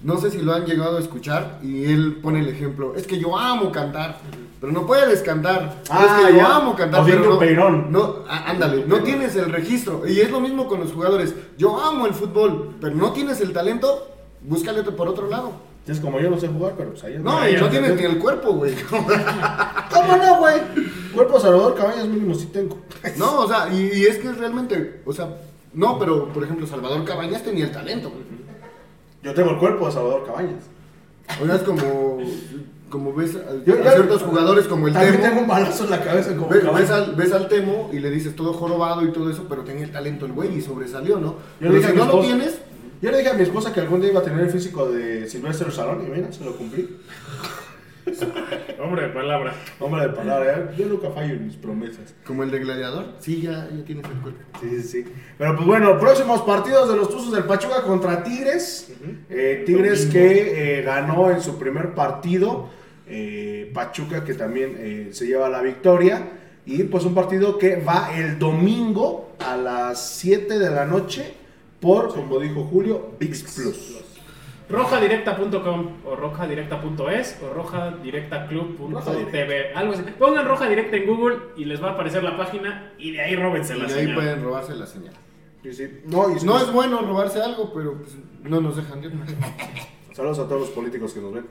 No sé si lo han llegado a escuchar y él pone el ejemplo, es que yo amo cantar, pero no puedes cantar. Ah, es que yo ya. amo cantar, pero no, Peirón. no, ándale, no tienes el registro y es lo mismo con los jugadores. Yo amo el fútbol, pero no tienes el talento, búscale por otro lado. Es como yo no sé jugar, pero pues ahí es- No, y no es- tienes ni el cuerpo, güey. ¿Cómo no, güey? Cuerpo Salvador Cabañas mínimo sí tengo. No, o sea, y, y es que realmente, o sea, no, pero por ejemplo, Salvador Cabañas tenía el talento. güey. Yo tengo el cuerpo de Salvador Cabañas. O sea, es como, como ves a, Yo- a yo- ciertos jugadores como el También Temo. tengo un balazo en la cabeza como Ve- Ves, Cabañas. al, ves al Temo y le dices todo jorobado y todo eso, pero tenía el talento el güey y sobresalió, ¿no? Yo le dije si no lo tienes, Yo le dije a mi esposa que algún día iba a tener el físico de Silvestre Salón y mira, se lo cumplí. Hombre de palabra. Hombre de palabra, ¿eh? yo nunca fallo en mis promesas. como el de Gladiador, sí, ya, ya tienes el cuerpo. Sí, sí, sí. Pero pues bueno, próximos partidos de los Tuzos del Pachuca contra Tigres. Eh, Tigres que eh, ganó en su primer partido. eh, Pachuca que también eh, se lleva la victoria. Y pues un partido que va el domingo a las 7 de la noche por, como dijo Julio, VIX Plus. Rojadirecta.com o rojadirecta.es o rojadirectaclub.tv. Algo así. Pongan Roja Directa en Google y les va a aparecer la página y de ahí róbense Y la de ahí señal. pueden robarse la señal. Sí. No, y No es bueno robarse algo, pero pues, no nos dejan de Saludos a todos los políticos que nos ven.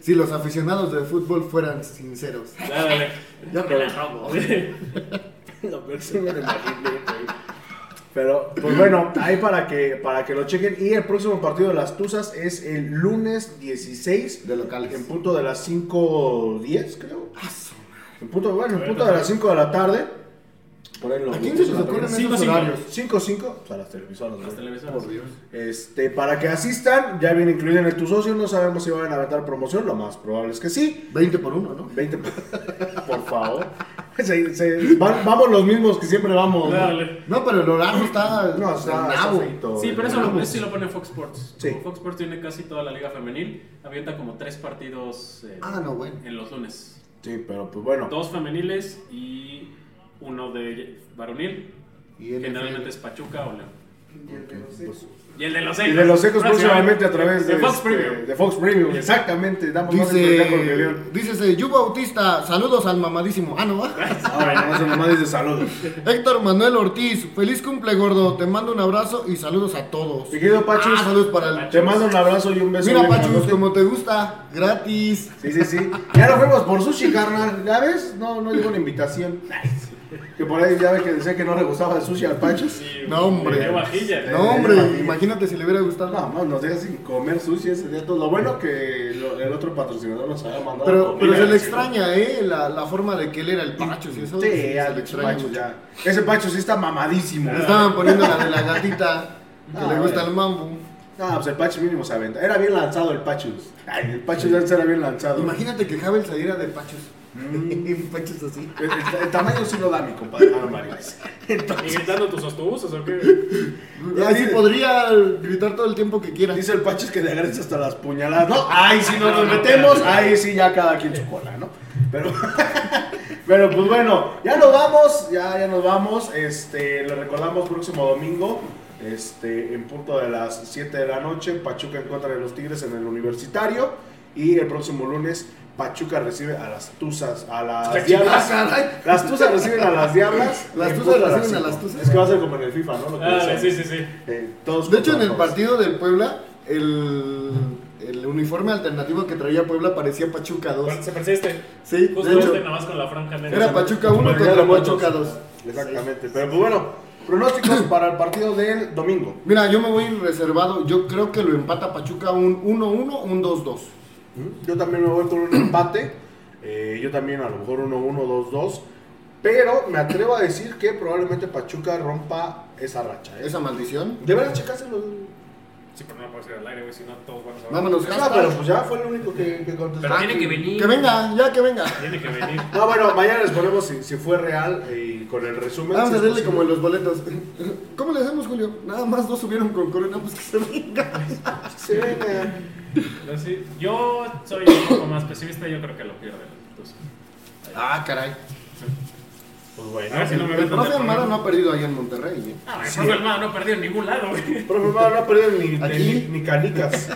Si los aficionados del fútbol fueran sinceros. Dale. Yo me la robo. Lo peor me lo imaginé, güey. Pero, pues bueno, ahí para que, para que lo chequen. Y el próximo partido de las Tuzas es el lunes 16 De locales. en punto de las 5.10, creo. En punto, bueno, en punto de las 5 de la tarde. Por ahí lo- ¿A quién se les ocurren esos cinco. horarios? 5, 5, pues a las televisoras. Las televisoras. Por Dios. Este, para que asistan, ya viene incluido en el tu socio, no sabemos si van a aventar promoción, lo más probable es que sí. 20 por uno, ¿no? 20, por favor. Se- se- van- vamos los mismos que siempre vamos. ¿no? Dale. No, pero el horario está. No, está, está. Sí, pero eso lo, eso sí lo pone Fox Sports. Sí. Fox Sports tiene casi toda la liga femenil. Avienta como tres partidos eh, Ah, no, bueno. en los lunes. Sí, pero pues bueno. Dos femeniles y uno de varonil. Y. Generalmente es Pachuca o León. Pues, Y el de los y Ecos. de los ecos próximamente a través de, de Fox este, Premium. de Fox Premium, exactamente. Damos Dice, dice Yu Bautista, saludos al mamadísimo. Ah, no, va. Ahora, nomás dice saludos. Héctor Manuel Ortiz, feliz cumple gordo, te mando un abrazo y saludos a todos. Mi querido Pachus, Ah, saludos para el... Te mando un abrazo y un beso. Mira Pachus, como te gusta, gratis. Sí, sí, sí. Ya nos fuimos por sushi, carnal. ¿Ya ves? No, no llegó una invitación. Que por ahí ya ve que decía que no le gustaba el sushi al Pachus. Sí, No, hombre. Qué vajilla. No, hombre, imagínate si le hubiera gustado. No, no, nos deja sin comer sushi ese día. todo. Lo bueno que lo- el otro patrocinador nos había mandado. Pero, comida. pero se le extraña, ¿eh? La, la forma de que él era el y eso. Sí, se ya, le extraña Pachus mucho. ya. Ese Pachus sí está mamadísimo. Le estaban poniendo la de la gatita que Ah, le gusta el mambo. No, pues el Pachus mínimo se aventa. Era bien lanzado el Pachus. Ay, el Pachus ya era bien lanzado. Imagínate que Javel saliera de Pachus. Pechos así. El, el- el tamaño sí lo da mi compadre Aaron Mariles. ¿Y gritando tus autobuses o qué? Así podría gritar todo el tiempo que quiera. Dice el Pachis que de agredes hasta las puñaladas. No, ahí sí no nos metemos, ahí sí ya cada quien su cola, ¿no? Pero, pero pues bueno, ya nos vamos, ya, ya nos vamos. Este, le recordamos próximo domingo, este, en punto de las 7 de la noche, Pachuca en contra de los Tigres en el Universitario. Y el próximo lunes, Pachuca recibe a las Tuzas, a las Diablas. Las Tuzas reciben a las Diablas. Las Tuzas reciben a las Tuzas. Es que va a ser como en el FIFA, ¿no? Lo que Ah, sí, sí, sí. Eh, todos De hecho, en el todos. partido del Puebla, el, el uniforme alternativo que traía Puebla parecía Pachuca 2. Bueno, se parecía este. Sí, Justo de hecho, este, nada más con la franja negra. era Pachuca 1 Como el Día contra. Pachuca 2. Exactamente. Pero pues bueno, pronósticos para el partido del domingo. Mira, yo me voy reservado. Yo creo que lo empata Pachuca un 1-1, un 2-2. Yo también me voy con un empate. Eh, yo también a lo mejor 1-1, 2-2. Pero me atrevo a decir que probablemente Pachuca rompa esa racha. ¿eh? Esa maldición. Deberán checárselo. Sí, pero no lo puedo decir al aire, güey, si no todos van a saber. Vámonos, No, hashtag. pero pues ya fue el único que, que contestó. Pero tiene que venir. Que venga, ya que venga. Tiene que venir. No, bueno, mañana les ponemos si, si fue real y con el resumen. Vamos si a es hacerle posible. como en los boletos. ¿Cómo le hacemos, Julio? Nada más dos subieron con corona, pues que se venga. Sí, venga. Pero sí, yo soy un poco más pesimista, yo creo que lo pierde. Entonces, Ah, caray. Pues bueno. a ver si no me El meten profe Almada no ha perdido ahí en Monterrey. ¿eh? Ah, el profe Almada no ha perdido en ningún lado, güey. Profe, no, no ha perdido ni, Aquí. ni, ni canicas.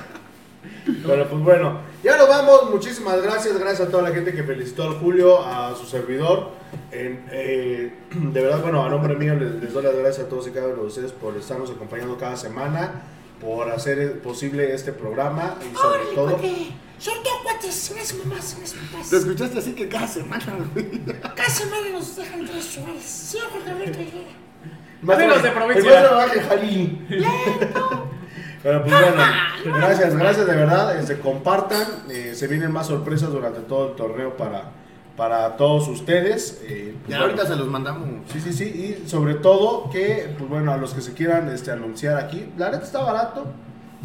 Pero pues bueno, ya nos vamos. Muchísimas gracias. Gracias a toda la gente que felicitó al Julio, a su servidor. En, eh, de verdad, bueno, a nombre mío les, les doy las gracias a todos y cada uno de ustedes por estarnos acompañando cada semana, por hacer posible este programa y sobre todo. Son dos cuates, unas mamás, unas Te papás. escuchaste así que cada semana, güey. Cada semana nos dejan tres suaves. Sí, Jorge Alberto Herrera. Amigos de provincia. El maestro Ángel Jalí. Pero pues bueno, gracias, gracias de verdad. eh, Se compartan, eh, se vienen más sorpresas durante todo el torneo para, para todos ustedes. eh, Ya bueno, ahorita se los mandamos. Sí, sí, sí, y sobre todo que, pues bueno, a los que se quieran este, anunciar aquí, la neta está barato,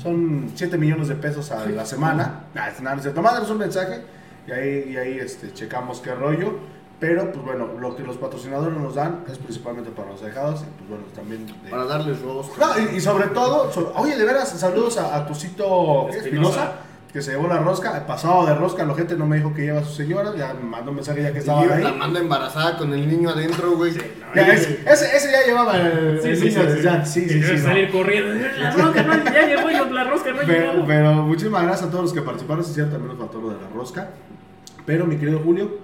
son 7 millones de pesos a la semana. Es nada, no es cierto. Mándanos un mensaje y ahí, y ahí este, checamos qué rollo. Pero, pues bueno, lo que los patrocinadores nos dan es principalmente para los dejados y, pues bueno, también. de- Para darles rostro. no, y, y sobre todo, oye, de veras, saludos a, a. Espinosa. Que se llevó la rosca, el pasado de rosca, la gente no me dijo que lleva a su señora, ya me mandó un mensaje ya que Y estaban la ahí. manda embarazada con el niño adentro, güey. Ya, ese, ese, ese ya llevaba el, Sí, el sí, niño sí, desde sí. sí, sí, sí, no. salir corriendo. La rosca no, ya llegó y la rosca no Pero, llegó. pero muchísimas gracias a todos los que participaron, sí, cierto, también nos faltó lo de la rosca. Pero mi querido Julio,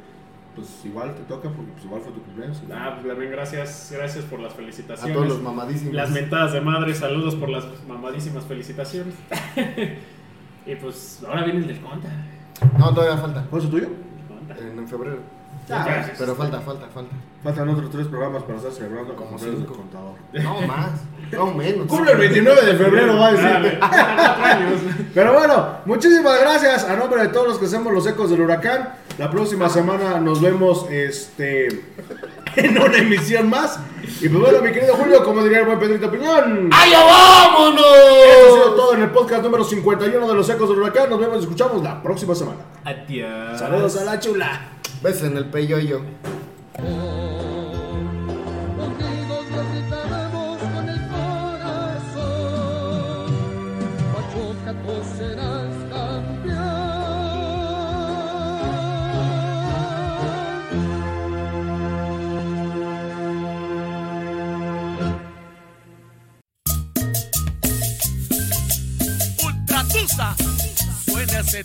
pues igual te toca porque pues igual fue tu cumpleaños. Ah, pues también gracias, gracias por las A felicitaciones. todos los mamadísimos. Las mentadas de madre, saludos por las mamadísimas felicitaciones. y pues ahora viene el del conta. No, todavía falta. ¿Cuál es el tuyo? Conta. En, en febrero. Ah, Pero falta, falta, falta. Faltan otros tres programas para estar celebrando Como como del contador. No más. No menos. Cumple el 29 de febrero, va a decir. Pero bueno, muchísimas gracias a nombre de todos los que hacemos los ecos del huracán. La próxima semana nos vemos este en una emisión más. Y pues bueno, mi querido Julio, como diría el buen Pedrito Piñón. ¡Allá Esto ha sido vámonos! todo en el podcast número 51 de los ecos del huracán. Nos vemos y escuchamos la próxima semana. Adiós. Saludos a la chula. Besos en el peyoyo.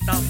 Z